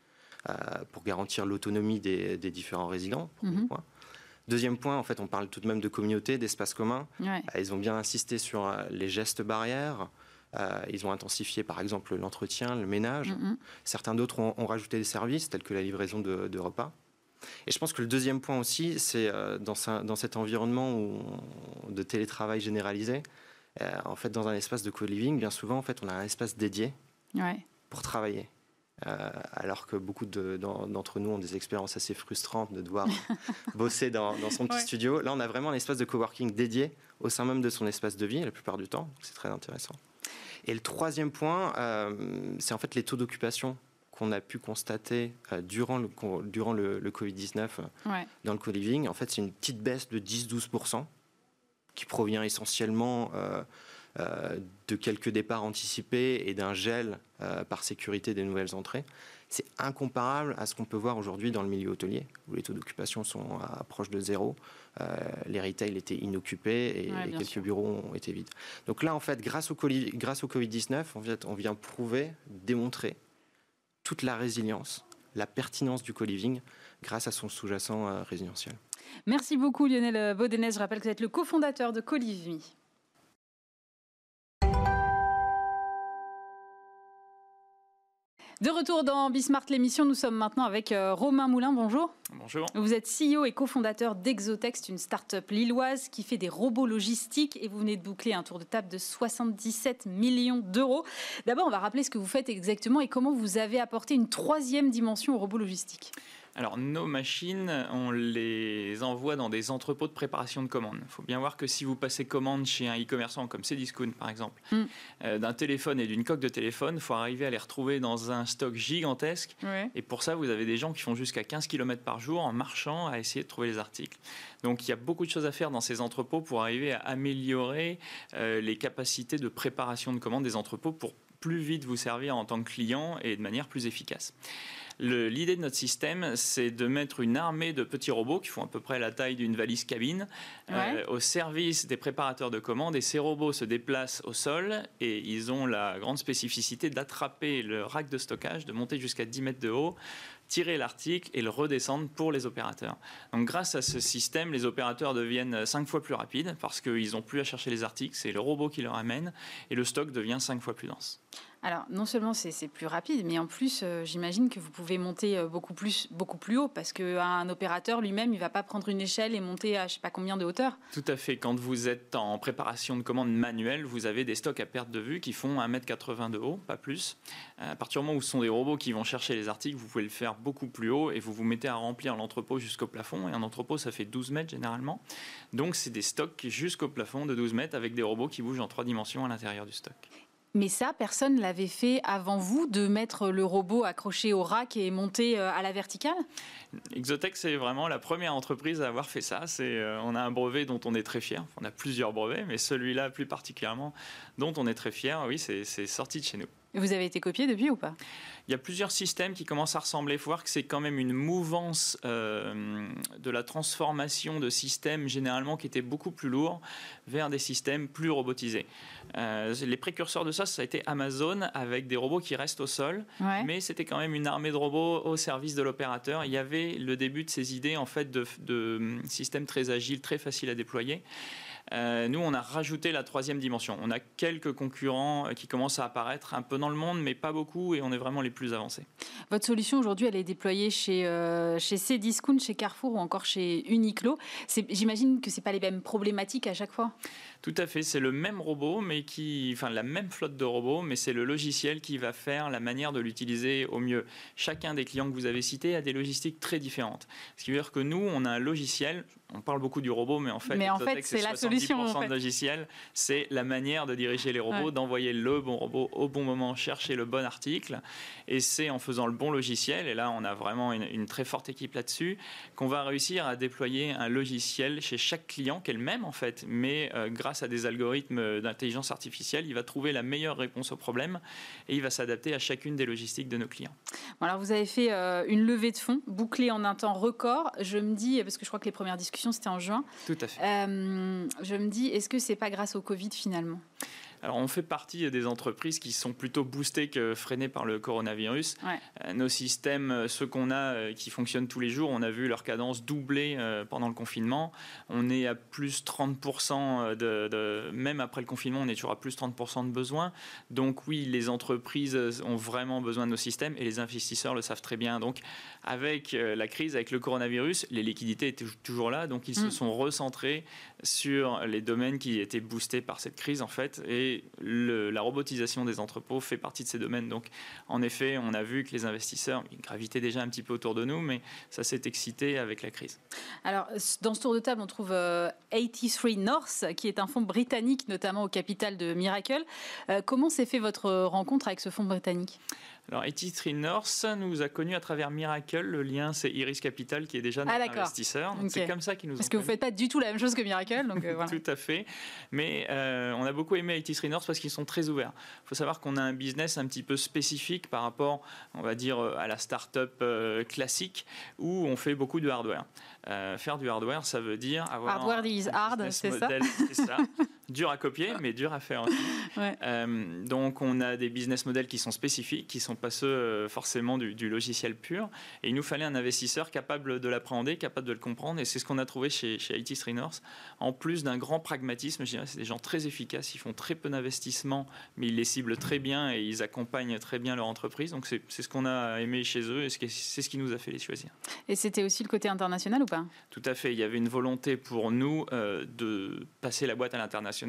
pour garantir l'autonomie des, différents résidents. Mhm. Deuxième point, en fait, on parle tout de même de communauté, d'espaces communs. Euh, ils ont bien insisté sur les gestes barrières, euh, ils ont intensifié par exemple l'entretien, le ménage. Mm, mm. Certains d'autres ont, rajouté des services tels que la livraison de, repas. Et je pense que le deuxième point aussi, c'est euh, dans, dans, cet environnement de télétravail généralisé, euh, en fait, dans un espace de co-living, bien souvent, en fait, on a un espace dédié pour travailler. Alors que beaucoup d'entre nous ont des expériences assez frustrantes de devoir bosser dans, son petit studio. Là, on a vraiment un espace de coworking dédié au sein même de son espace de vie, la plupart du temps. C'est très intéressant. Et le troisième point, euh, c'est en fait les taux d'occupation qu'on a pu constater euh, durant le, durant le, Covid-19 euh, dans le co-living. En fait, c'est une petite baisse de 10-12% qui provient essentiellement de quelques départs anticipés et d'un gel par sécurité des nouvelles entrées c'est incomparable à ce qu'on peut voir aujourd'hui dans le milieu hôtelier, où les taux d'occupation sont à proche de zéro. Euh, les retails étaient inoccupés et, quelques bureaux ont été vides. Donc là, en fait, grâce au, grâce au Covid-19, on vient prouver, démontrer toute la résilience, la pertinence du co-living grâce à son sous-jacent euh, résidentiel. Merci beaucoup Lionel Baudenez. Je rappelle que vous êtes le cofondateur de Coliving. De retour dans Bismart l'émission, nous sommes maintenant avec euh, Romain Moulin. Bonjour. Bonjour. Vous êtes CEO et cofondateur d'Exotext, une start-up lilloise qui fait des robots logistiques et vous venez de boucler un tour de table de 77 millions d'euros. D'abord, on va rappeler ce que vous faites exactement et comment vous avez apporté une troisième dimension aux robots logistiques. Alors, nos machines, on les envoie dans des entrepôts de préparation de commandes. Il faut bien voir que si vous passez commande chez un e-commerçant comme Cdiscount, par exemple, mm. euh, d'un téléphone et d'une coque de téléphone, il faut arriver à les retrouver dans un stock gigantesque. Et pour ça, vous avez des gens qui font jusqu'à 15 km par jour en marchant à essayer de trouver les articles. Donc, il y a beaucoup de choses à faire dans ces entrepôts pour arriver à améliorer euh, les capacités de préparation de commandes des entrepôts pour plus vite vous servir en tant que client et de manière plus efficace. L'idée de notre système, c'est de mettre une armée de petits robots qui font à peu près la taille d'une valise cabine euh, au service des préparateurs de commandes. Et ces robots se déplacent au sol et ils ont la grande spécificité d'attraper le rack de stockage, de monter jusqu'à 10 mètres de haut, tirer l'article et le redescendre pour les opérateurs. Donc grâce à ce système, les opérateurs deviennent 5 fois plus rapides parce qu'ils n'ont plus à chercher les articles, c'est le robot qui leur amène et le stock devient 5 fois plus dense. Alors, non seulement c'est plus rapide, mais en plus, euh, j'imagine que vous pouvez monter euh, beaucoup plus, beaucoup plus haut, parce qu'un opérateur lui-même, il ne va pas prendre une échelle et monter à je ne sais pas combien de hauteur. Tout à fait. Quand vous êtes en préparation de commande manuelle, vous avez des stocks à perte de vue qui font 1m80 de haut, pas plus. À partir du moment où ce sont des robots qui vont chercher les articles, vous pouvez le faire beaucoup plus haut et vous vous mettez à remplir l'entrepôt jusqu'au plafond. Et un entrepôt, ça fait 12 mètres généralement. Donc, c'est des stocks jusqu'au plafond de 12 mètres avec des robots qui bougent en trois dimensions à l'intérieur du stock. Mais ça, personne ne l'avait fait avant vous, de mettre le robot accroché au rack et monter euh, à la verticale? Exotech, c'est vraiment la première entreprise à avoir fait ça. C'est, euh, on a un brevet dont on est très fier. On a plusieurs brevets, mais celui-là plus particulièrement, dont on est très fier. Oui, c'est sorti de chez nous. Vous avez été copié depuis ou pas? Il y a plusieurs systèmes qui commencent à ressembler. Il faut voir que c'est quand même une mouvance euh, de la transformation de systèmes généralement qui étaient beaucoup plus lourds vers des systèmes plus robotisés. Euh, les précurseurs de ça, ça a été Amazon avec des robots qui restent au sol, mais c'était quand même une armée de robots au service de l'opérateur. Il y avait le début de ces idées en fait de, de systèmes très agiles, très faciles à déployer. Euh, nous, on a rajouté la troisième dimension. On a quelques concurrents euh, qui commencent à apparaître un peu dans le monde, mais pas beaucoup, et on est vraiment les plus avancés. Votre solution aujourd'hui, elle est déployée chez, euh, chez Cdiscount, chez Carrefour ou encore chez Uniqlo. J'imagine que ce pas les mêmes problématiques à chaque fois? Tout à fait, c'est le même robot, mais qui, enfin la même flotte de robots, mais c'est le logiciel qui va faire la manière de l'utiliser au mieux. Chacun des clients que vous avez cités a des logistiques très différentes. Ce qui veut dire que nous, on a un logiciel, on parle beaucoup du robot, mais en fait, mais en fait c'est la solution. En fait. logiciel, c'est la manière de diriger les robots, d'envoyer le bon robot au bon moment, chercher le bon article. Et c'est en faisant le bon logiciel, et là on a vraiment une, très forte équipe là-dessus, qu'on va réussir à déployer un logiciel chez chaque client, qu'elle même en fait, mais euh, grâce à des algorithmes d'intelligence artificielle, il va trouver la meilleure réponse au problème et il va s'adapter à chacune des logistiques de nos clients. alors vous avez fait euh, une levée de fonds bouclée en un temps record. Je me dis, parce que je crois que les premières discussions c'était en juin. Tout à fait. Euh, je me dis, est-ce que c'est pas grâce au Covid finalement? Alors, on fait partie des entreprises qui sont plutôt boostées que freinées par le coronavirus. Euh, nos systèmes, euh, ceux qu'on a, euh, qui fonctionnent tous les jours, on a vu leur cadence doubler pendant le confinement. On est à plus 30% de, même après le confinement, on est toujours à plus 30% de besoins. Donc oui, les entreprises ont vraiment besoin de nos systèmes et les investisseurs le savent très bien. Donc avec la crise, avec le coronavirus, les liquidités étaient toujours là, donc ils se mm. sont recentrés sur les domaines qui étaient boostés par cette crise en fait. Et la robotisation des entrepôts fait partie de ces domaines. Donc, en effet, on a vu que les investisseurs gravitaient déjà un petit peu autour de nous, mais ça s'est excité avec la crise. Alors, dans ce tour de table, on trouve 83 euh, North, qui est un fonds britannique, notamment au capital de Miracle. Euh, comment s'est fait votre rencontre avec ce fonds britannique? Alors, 83 North nous a connus à travers Miracle. Le lien, c'est Iris Capital qui est déjà notre ah, investisseur. C'est comme ça qu'ils nous Parce que vous ne faites pas du tout la même chose que Miracle. Donc, euh, Tout à fait. Mais euh, on a beaucoup aimé 83 North parce qu'ils sont très ouverts. Il faut savoir qu'on a un business un petit peu spécifique par rapport, on va dire, à la start-up euh, classique où on fait beaucoup de hardware. faire du hardware, ça veut dire avoir. Hardware is hard, c'est ça C'est ça. dur à copier, mais dur à faire aussi. Euh, donc, on a des business models qui sont spécifiques, qui ne sont pas ceux euh, forcément du, logiciel pur. Et il nous fallait un investisseur capable de l'appréhender, capable de le comprendre. Et c'est ce qu'on a trouvé chez, chez IT Streamers. En plus d'un grand pragmatisme, je dirais, c'est des gens très efficaces. Ils font très peu d'investissements, mais ils les ciblent très bien et ils accompagnent très bien leur entreprise. Donc, c'est ce qu'on a aimé chez eux et c'est ce qui nous a fait les choisir. Et c'était aussi le côté international ou pas? Tout à fait. Il y avait une volonté pour nous euh, de passer la boîte à l'international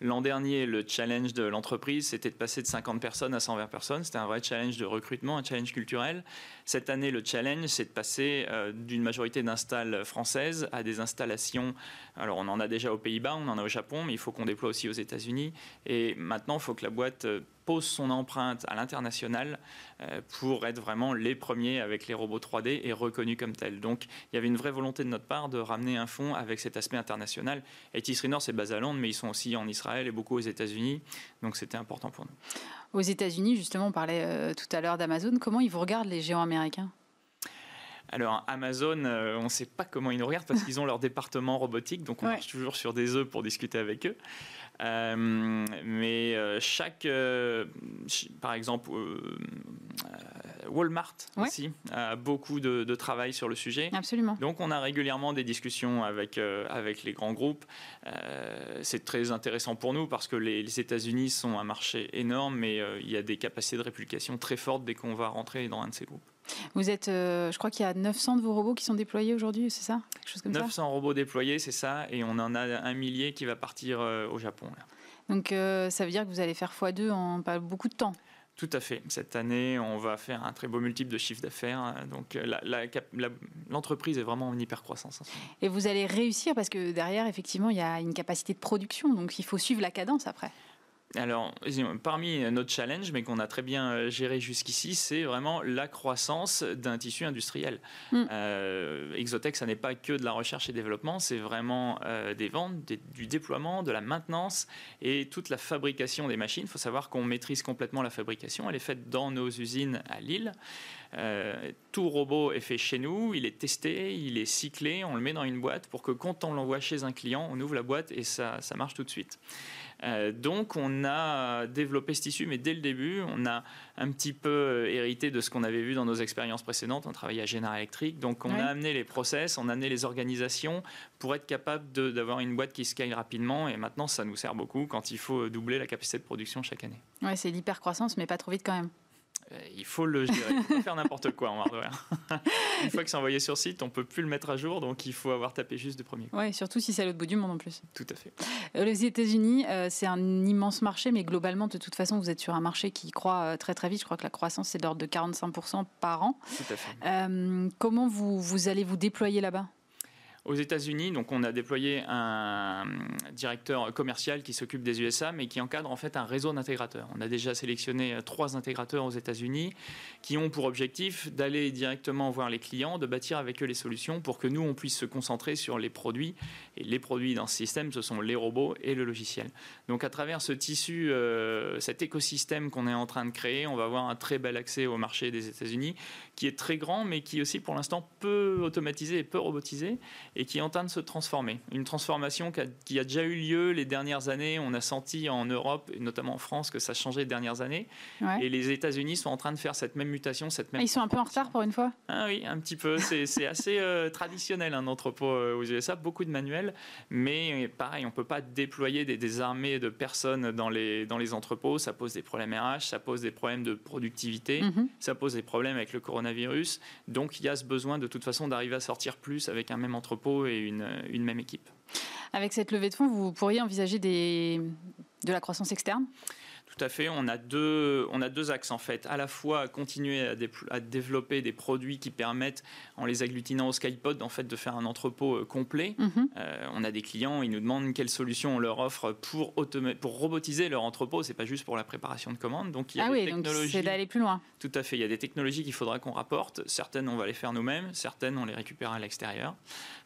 L'an dernier, le challenge de l'entreprise, c'était de passer de 50 personnes à 120 personnes. C'était un vrai challenge de recrutement, un challenge culturel. Cette année, le challenge, c'est de passer euh, d'une majorité d'installs françaises à des installations. Alors, on en a déjà aux Pays-Bas, on en a au Japon, mais il faut qu'on déploie aussi aux États-Unis. Et maintenant, il faut que la boîte euh, pose son empreinte à l'international euh, pour être vraiment les premiers avec les robots 3D et reconnus comme tels. Donc il y avait une vraie volonté de notre part de ramener un fonds avec cet aspect international. Et Nord, c'est basé à Londres, mais ils sont aussi en Israël et beaucoup aux États-Unis. Donc c'était important pour nous. Aux États-Unis, justement, on parlait euh, tout à l'heure d'Amazon. Comment ils vous regardent les géants américains? Alors Amazon, euh, on ne sait pas comment ils nous regardent parce qu'ils ont leur département robotique, donc on marche toujours sur des œufs pour discuter avec eux. Euh, mais euh, chaque, par exemple, Walmart aussi a beaucoup de, travail sur le sujet. Absolument. Donc on a régulièrement des discussions avec, avec les grands groupes. c'est très intéressant pour nous parce que les, les États-Unis sont un marché énorme, mais il y a des capacités de réplication très fortes dès qu'on va rentrer dans un de ces groupes. Vous êtes, je crois qu'il y a 900 de vos robots qui sont déployés aujourd'hui, c'est ça? Quelque chose comme 900 robots déployés, c'est ça, et on en a un millier qui va partir au Japon. Donc euh, ça veut dire que vous allez faire x2 en pas beaucoup de temps? Tout à fait. Cette année, on va faire un très beau multiple de chiffre d'affaires. Donc l'entreprise est vraiment en hyper croissance. Et vous allez réussir parce que derrière, effectivement, il y a une capacité de production. Donc il faut suivre la cadence après. Alors, parmi notre challenge, mais qu'on a très bien euh, géré jusqu'ici, c'est vraiment la croissance d'un tissu industriel. Mm. Euh, Exotech, ça n'est pas que de la recherche et développement, c'est vraiment euh, des ventes, du déploiement, de la maintenance et toute la fabrication des machines. Il faut savoir qu'on maîtrise complètement la fabrication. Elle est faite dans nos usines à Lille. tout robot est fait chez nous, il est testé, il est cyclé, on le met dans une boîte pour que quand on l'envoie chez un client, on ouvre la boîte et ça, ça marche tout de suite. Euh, donc on a développé ce tissu, mais dès le début, on a un petit peu euh, hérité de ce qu'on avait vu dans nos expériences précédentes. On travaillait à Général Electric, donc on a amené les process, on a amené les organisations pour être capable d'avoir une boîte qui scale rapidement. Et maintenant, ça nous sert beaucoup quand il faut doubler la capacité de production chaque année. Ouais, c'est l'hyper-croissance, mais pas trop vite quand même. Euh, il faut le gérer. Faut pas faire n'importe quoi en hardware. Une fois que c'est envoyé sur site, on peut plus le mettre à jour, donc il faut avoir tapé juste de premier. Oui, surtout si c'est à l'autre bout du monde en plus. Tout à fait. Euh, les États-Unis, euh, c'est un immense marché, mais globalement, de toute façon, vous êtes sur un marché qui croît très très vite. Je crois que la croissance c'est d'ordre de 45% par an. Tout à fait. comment vous, vous allez vous déployer là-bas? Aux États-Unis, donc on a déployé un directeur commercial qui s'occupe des USA, mais qui encadre en fait un réseau d'intégrateurs. On a déjà sélectionné trois intégrateurs aux États-Unis qui ont pour objectif d'aller directement voir les clients, de bâtir avec eux les solutions pour que nous on puisse se concentrer sur les produits. Et les produits dans ce système, ce sont les robots et le logiciel. Donc à travers ce tissu, euh, cet écosystème qu'on est en train de créer, on va avoir un très bel accès au marché des États-Unis, qui est très grand, mais qui aussi pour l'instant peu automatisé et peu robotisé et qui est en train de se transformer. Une transformation qui a, déjà eu lieu les dernières années. On a senti en Europe, et notamment en France, que ça changeait les dernières années. Et les États-Unis sont en train de faire cette même mutation, cette même. Ah, ils sont un peu en retard pour une fois? Ah oui, un petit peu. C'est assez euh, traditionnel un entrepôt euh, aux USA, beaucoup de manuels, mais pareil, on peut pas déployer des, armées de personnes dans les dans les entrepôts. Ça pose des problèmes RH, ça pose des problèmes de productivité, mhm. ça pose des problèmes avec le coronavirus. Donc il y a ce besoin de toute façon d'arriver à sortir plus avec un même entrepôt et une, même équipe. Avec cette levée de fonds, vous pourriez envisager de la croissance externe? Tout à fait. On a deux, on a deux axes en fait. À la fois continuer à, développer des produits qui permettent, en les agglutinant au Skypod, en fait, de faire un entrepôt euh, complet. Mhm. Euh, on a des clients, ils nous demandent quelle solution on leur offre pour, pour robotiser leur entrepôt. C'est pas juste pour la préparation de commandes. Donc il y a ah oui, c'est d'aller plus loin. Tout à fait. Il y a des technologies qu'il faudra qu'on rapporte. Certaines, on va les faire nous-mêmes. Certaines, on les récupère à l'extérieur.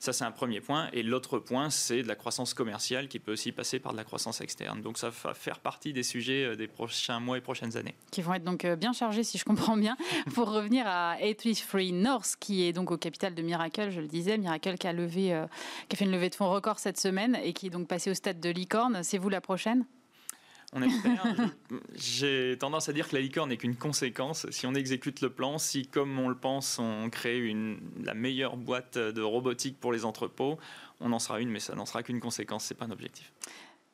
Ça, c'est un premier point. Et l'autre point, c'est de la croissance commerciale qui peut aussi passer par de la croissance externe. Donc ça va faire partie des sujets euh, des prochains mois et prochaines années. Qui vont être donc euh, bien chargés, si je comprends bien, pour revenir à 833 North, qui est donc au capital de Miracle, je le disais, Miracle qui a, levé, euh, qui a fait une levée de fonds record cette semaine et qui est donc passé au stade de licorne. C'est vous la prochaine? On espère. J'ai tendance à dire que la licorne n'est qu'une conséquence. Si on exécute le plan, si comme on le pense, on crée une, la meilleure boîte de robotique pour les entrepôts, on en sera une, mais ça n'en sera qu'une conséquence, c'est pas un objectif.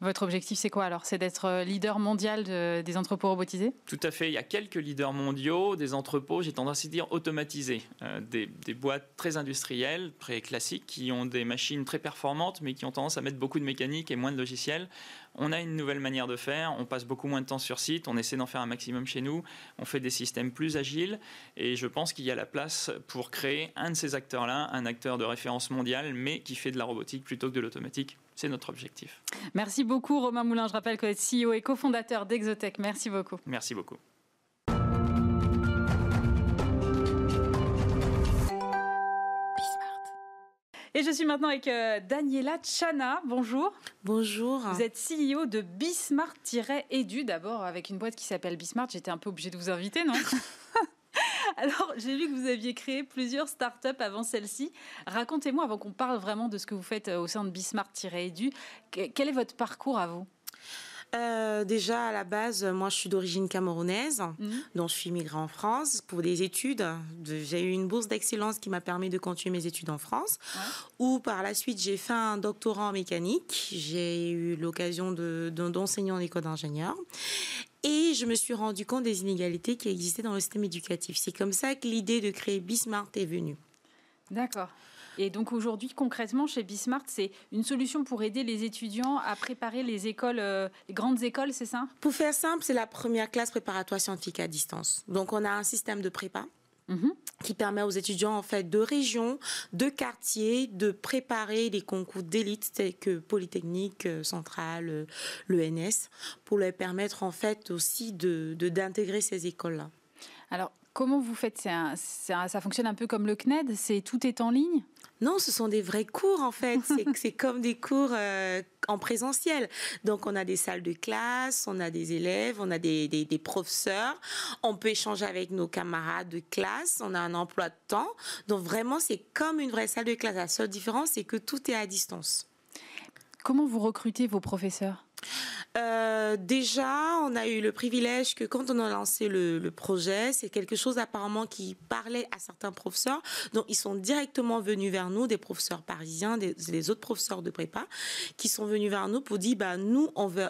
Votre objectif, c'est quoi alors? C'est d'être euh, leader mondial des entrepôts robotisés? Tout à fait. Il y a quelques leaders mondiaux des entrepôts, j'ai tendance à dire automatisés. Euh, des, boîtes très industrielles, très classiques, qui ont des machines très performantes, mais qui ont tendance à mettre beaucoup de mécanique et moins de logiciels. On a une nouvelle manière de faire, on passe beaucoup moins de temps sur site, on essaie d'en faire un maximum chez nous, on fait des systèmes plus agiles, et je pense qu'il y a la place pour créer un de ces acteurs-là, un acteur de référence mondiale, mais qui fait de la robotique plutôt que de l'automatique. C'est notre objectif. Merci beaucoup Romain Moulin. Je rappelle que vous êtes CEO et cofondateur d'Exotech. Merci beaucoup. Merci beaucoup. Et je suis maintenant avec euh, Daniela Chana. Bonjour. Bonjour. Vous êtes CEO de Bismart-Edu. D'abord, avec une boîte qui s'appelle Bismart, j'étais un peu obligée de vous inviter, non? Alors, j'ai vu que vous aviez créé plusieurs startups avant celle-ci. Racontez-moi, avant qu'on parle vraiment de ce que vous faites euh, au sein de Bismart-Edu, quel est votre parcours à vous? Euh, déjà, à la base, moi, je suis d'origine camerounaise, mhm. donc je suis immigrée en France pour des études. J'ai eu une bourse d'excellence qui m'a permis de continuer mes études en France. Ou par la suite, j'ai fait un doctorat en mécanique. J'ai eu l'occasion d'enseigner en école d'ingénieur. Et je me suis rendu compte des inégalités qui existaient dans le système éducatif. C'est comme ça que l'idée de créer Bismart est venue. D'accord. Et donc aujourd'hui, concrètement, chez Bismart, c'est une solution pour aider les étudiants à préparer les écoles, euh, les grandes écoles, c'est ça? Pour faire simple, c'est la première classe préparatoire scientifique à distance. Donc on a un système de prépa. Mhm. qui permet aux étudiants en fait de régions, de quartiers, de préparer les concours d'élite tels que Polytechnique, euh, Centrale, euh, l'ENS, pour leur permettre en fait aussi de d'intégrer ces écoles-là. Alors comment vous faites? Ça, ça fonctionne un peu comme le CNED, c'est tout est en ligne? Non, ce sont des vrais cours en fait. C'est comme des cours euh, en présentiel. Donc on a des salles de classe, on a des élèves, on a des, des, professeurs, on peut échanger avec nos camarades de classe, on a un emploi de temps. Donc vraiment c'est comme une vraie salle de classe. La seule différence c'est que tout est à distance. Comment vous recrutez vos professeurs? Euh, déjà, on a eu le privilège que quand on a lancé le, projet, c'est quelque chose apparemment qui parlait à certains professeurs. Donc, ils sont directement venus vers nous, des professeurs parisiens, des, autres professeurs de prépa, qui sont venus vers nous pour dire, bah, nous, on veut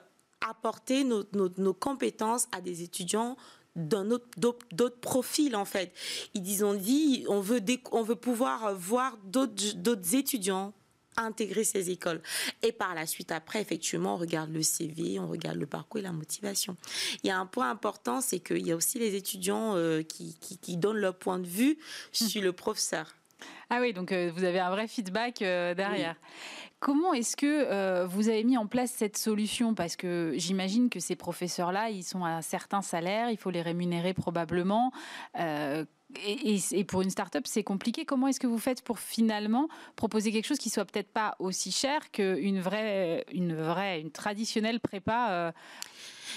apporter nos, compétences à des étudiants d'autres profils en fait. Ils ont dit on on veut pouvoir voir d'autres étudiants intégrer ces écoles. Et par la suite, après, effectivement, on regarde le CV, on regarde le parcours et la motivation. Il y a un point important, c'est qu'il y a aussi les étudiants euh, qui, qui, donnent leur point de vue sur le professeur. Ah oui, donc vous avez un vrai feedback derrière. Comment est-ce que vous avez mis en place cette solution? Parce que j'imagine que ces professeurs-là, ils sont à un certain salaire, il faut les rémunérer probablement. Et, pour une start-up, c'est compliqué. Comment est-ce que vous faites pour finalement proposer quelque chose qui soit peut-être pas aussi cher qu'une vraie, une vraie, une traditionnelle prépa euh?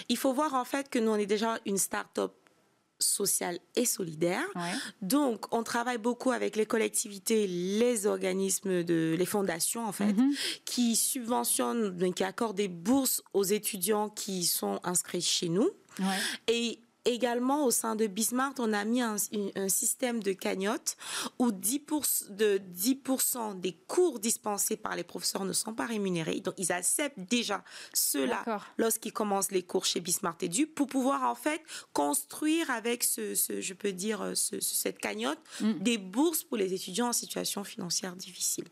Il faut voir en fait que nous on est déjà une start-up sociale et solidaire. Donc, on travaille beaucoup avec les collectivités, les organismes, de, les fondations, en fait, mm-hmm. qui subventionnent, qui accordent des bourses aux étudiants qui sont inscrits chez nous. Et Également, au sein de Bismarck, on a mis un, système de cagnotte où 10%, de 10 des cours dispensés par les professeurs ne sont pas rémunérés. Donc, ils acceptent déjà cela lorsqu'ils commencent les cours chez Bismarck et Du pour pouvoir, en fait, construire avec ce, je peux dire, cette cagnotte, mm. des bourses pour les étudiants en situation financière difficile.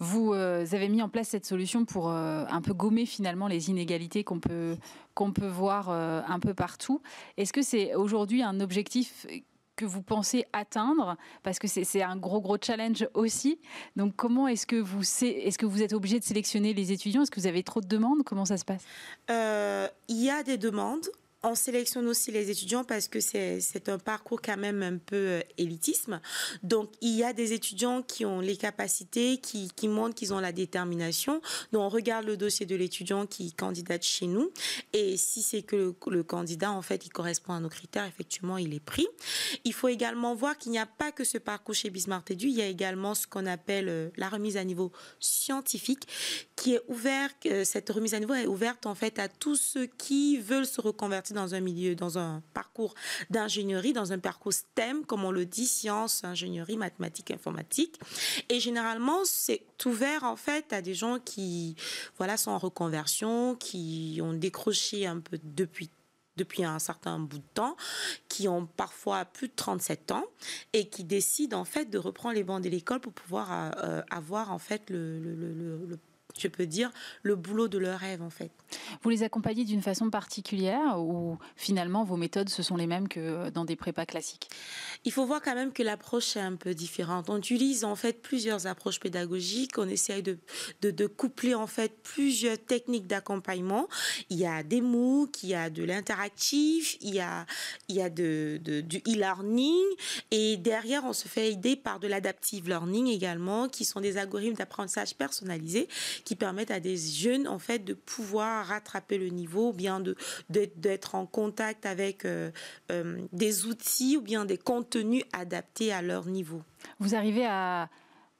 Vous euh, avez mis en place cette solution pour euh, un peu gommer finalement les inégalités qu'on peut, qu'on peut voir euh, un peu partout. Est-ce que c'est aujourd'hui un objectif que vous pensez atteindre? Parce que c'est un gros, gros challenge aussi. Donc, comment est-ce que vous, est-ce que vous êtes obligé de sélectionner les étudiants? Est-ce que vous avez trop de demandes? Comment ça se passe? Il y a des demandes on sélectionne aussi les étudiants parce que c'est un parcours quand même un peu euh, élitisme. Donc, il y a des étudiants qui ont les capacités, qui, qui montrent qu'ils ont la détermination. Donc, on regarde le dossier de l'étudiant qui candidate chez nous. Et si c'est que le, candidat, en fait, il correspond à nos critères, effectivement, il est pris. Il faut également voir qu'il n'y a pas que ce parcours chez Bismarck Edu. Il y a également ce qu'on appelle euh, la remise à niveau scientifique qui est ouverte. Euh, cette remise à niveau est ouverte, en fait, à tous ceux qui veulent se reconvertir dans un milieu, dans un parcours d'ingénierie, dans un parcours STEM, comme on le dit, sciences, ingénierie, mathématiques, informatique. Et généralement, c'est ouvert en fait à des gens qui, voilà, sont en reconversion, qui ont décroché un peu depuis depuis un certain bout de temps, qui ont parfois plus de 37 ans et qui décident en fait de reprendre les bancs de l'école pour pouvoir euh, avoir en fait le, le, le, je peux dire, le boulot de leur rêve en fait. Vous les accompagnez d'une façon particulière ou finalement vos méthodes ce sont les mêmes que dans des prépas classiques? Il faut voir quand même que l'approche est un peu différente. On utilise en fait plusieurs approches pédagogiques, on essaye de, de, coupler en fait plusieurs techniques d'accompagnement. Il y a des MOOC, il y a de l'interactif, il y a, il y a de, du e-learning et derrière on se fait aider par de l'adaptive learning également qui sont des algorithmes d'apprentissage personnalisés qui permettent à des jeunes en fait de pouvoir rattraper le niveau, ou bien d'être en contact avec euh, euh, des outils ou bien des contenus adaptés à leur niveau. Vous arrivez à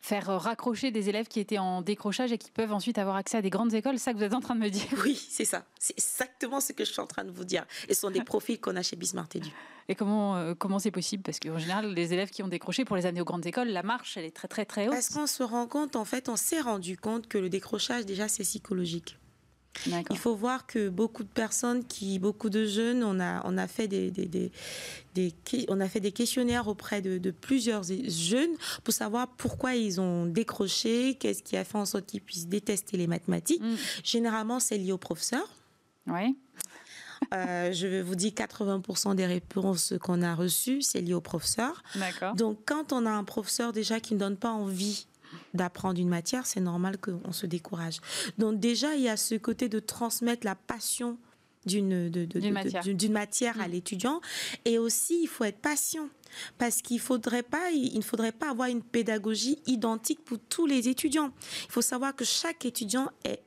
faire raccrocher des élèves qui étaient en décrochage et qui peuvent ensuite avoir accès à des grandes écoles, c'est ça que vous êtes en train de me dire Oui, c'est ça. C'est exactement ce que je suis en train de vous dire. Et ce sont des profils qu'on a chez Bismarck Edu. Et comment euh, comment c'est possible? Parce qu'en général, les élèves qui ont décroché pour les années aux grandes écoles, la marche, elle est très très très haute. Parce qu'on se rend compte, en fait, on s'est rendu compte que le décrochage, déjà, c'est psychologique. Il faut voir que beaucoup de personnes, qui, beaucoup de jeunes, on a, on a, fait, des, des, des, on a fait des questionnaires auprès de, plusieurs jeunes pour savoir pourquoi ils ont décroché, qu'est-ce qui a fait en sorte qu'ils puissent détester les mathématiques. Mm. Généralement, c'est lié au professeur. Oui. Euh, je vous dis 80% des réponses qu'on a reçues, c'est lié au professeur. Donc, quand on a un professeur déjà qui ne donne pas envie d'apprendre une matière, c'est normal qu'on se décourage. Donc déjà, il y a ce côté de transmettre la passion d'une matière. à mm. l'étudiant et aussi il faut être patient parce qu'il faudrait pas il ne faudrait pas avoir une pédagogie identique pour tous les étudiants. Il faut savoir que chaque étudiant est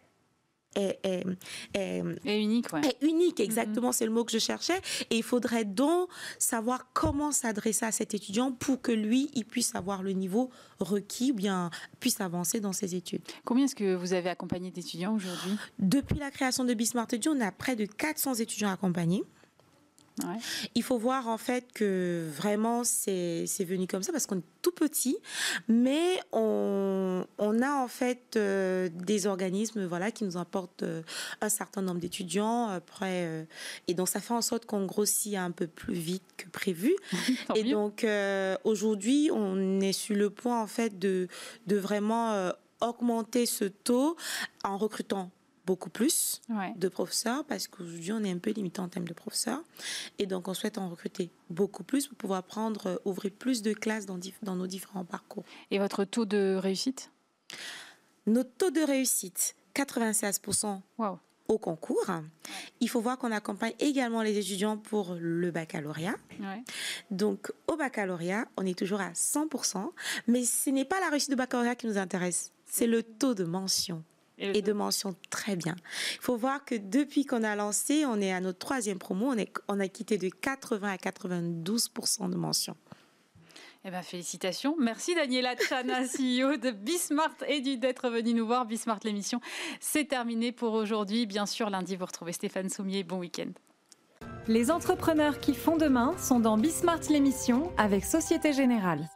est, unique. Est unique, mm-hmm. exactement, c'est le mot que je cherchais. Et il faudrait donc savoir comment s'adresser à cet étudiant pour que lui, il puisse avoir le niveau requis bien puisse avancer dans ses études. Combien est-ce que vous avez accompagné d'étudiants aujourd'hui? Depuis la création de Bismart Edu, on a près de 400 étudiants accompagnés. Il faut voir en fait que vraiment c'est venu comme ça parce qu'on est tout petit, mais on, on a en fait euh, des organismes voilà qui nous apportent euh, un certain nombre d'étudiants. Après euh, et donc ça fait en sorte qu'on grossit un peu plus vite que prévu. et donc aujourd'hui on est sur le point en fait de de vraiment augmenter ce taux en recrutant beaucoup plus de professeurs parce qu'aujourd'hui, on est un peu limité en termes de professeurs. Et donc, on souhaite en recruter beaucoup plus pour pouvoir prendre, euh, ouvrir plus de classes dans, dans nos différents parcours. Et votre taux de réussite? Notre taux de réussite, 96% au concours. Il faut voir qu'on accompagne également les étudiants pour le baccalauréat. Donc, au baccalauréat, on est toujours à 100%, mais ce n'est pas la réussite du baccalauréat qui nous intéresse, c'est le taux de mention et, de mention très bien. Il faut voir que depuis qu'on a lancé, on est à notre troisième promo, on, est, on a quitté de 80 à 92% de mention. Eh ben, félicitations. Merci Daniela Chana, CEO de Bismart et du d'être venu nous voir. Bismart, l'émission, c'est terminé pour aujourd'hui. Bien sûr, lundi, vous retrouvez Stéphane Soumier. Bon week-end. Les entrepreneurs qui font demain sont dans Bismart, l'émission avec Société Générale.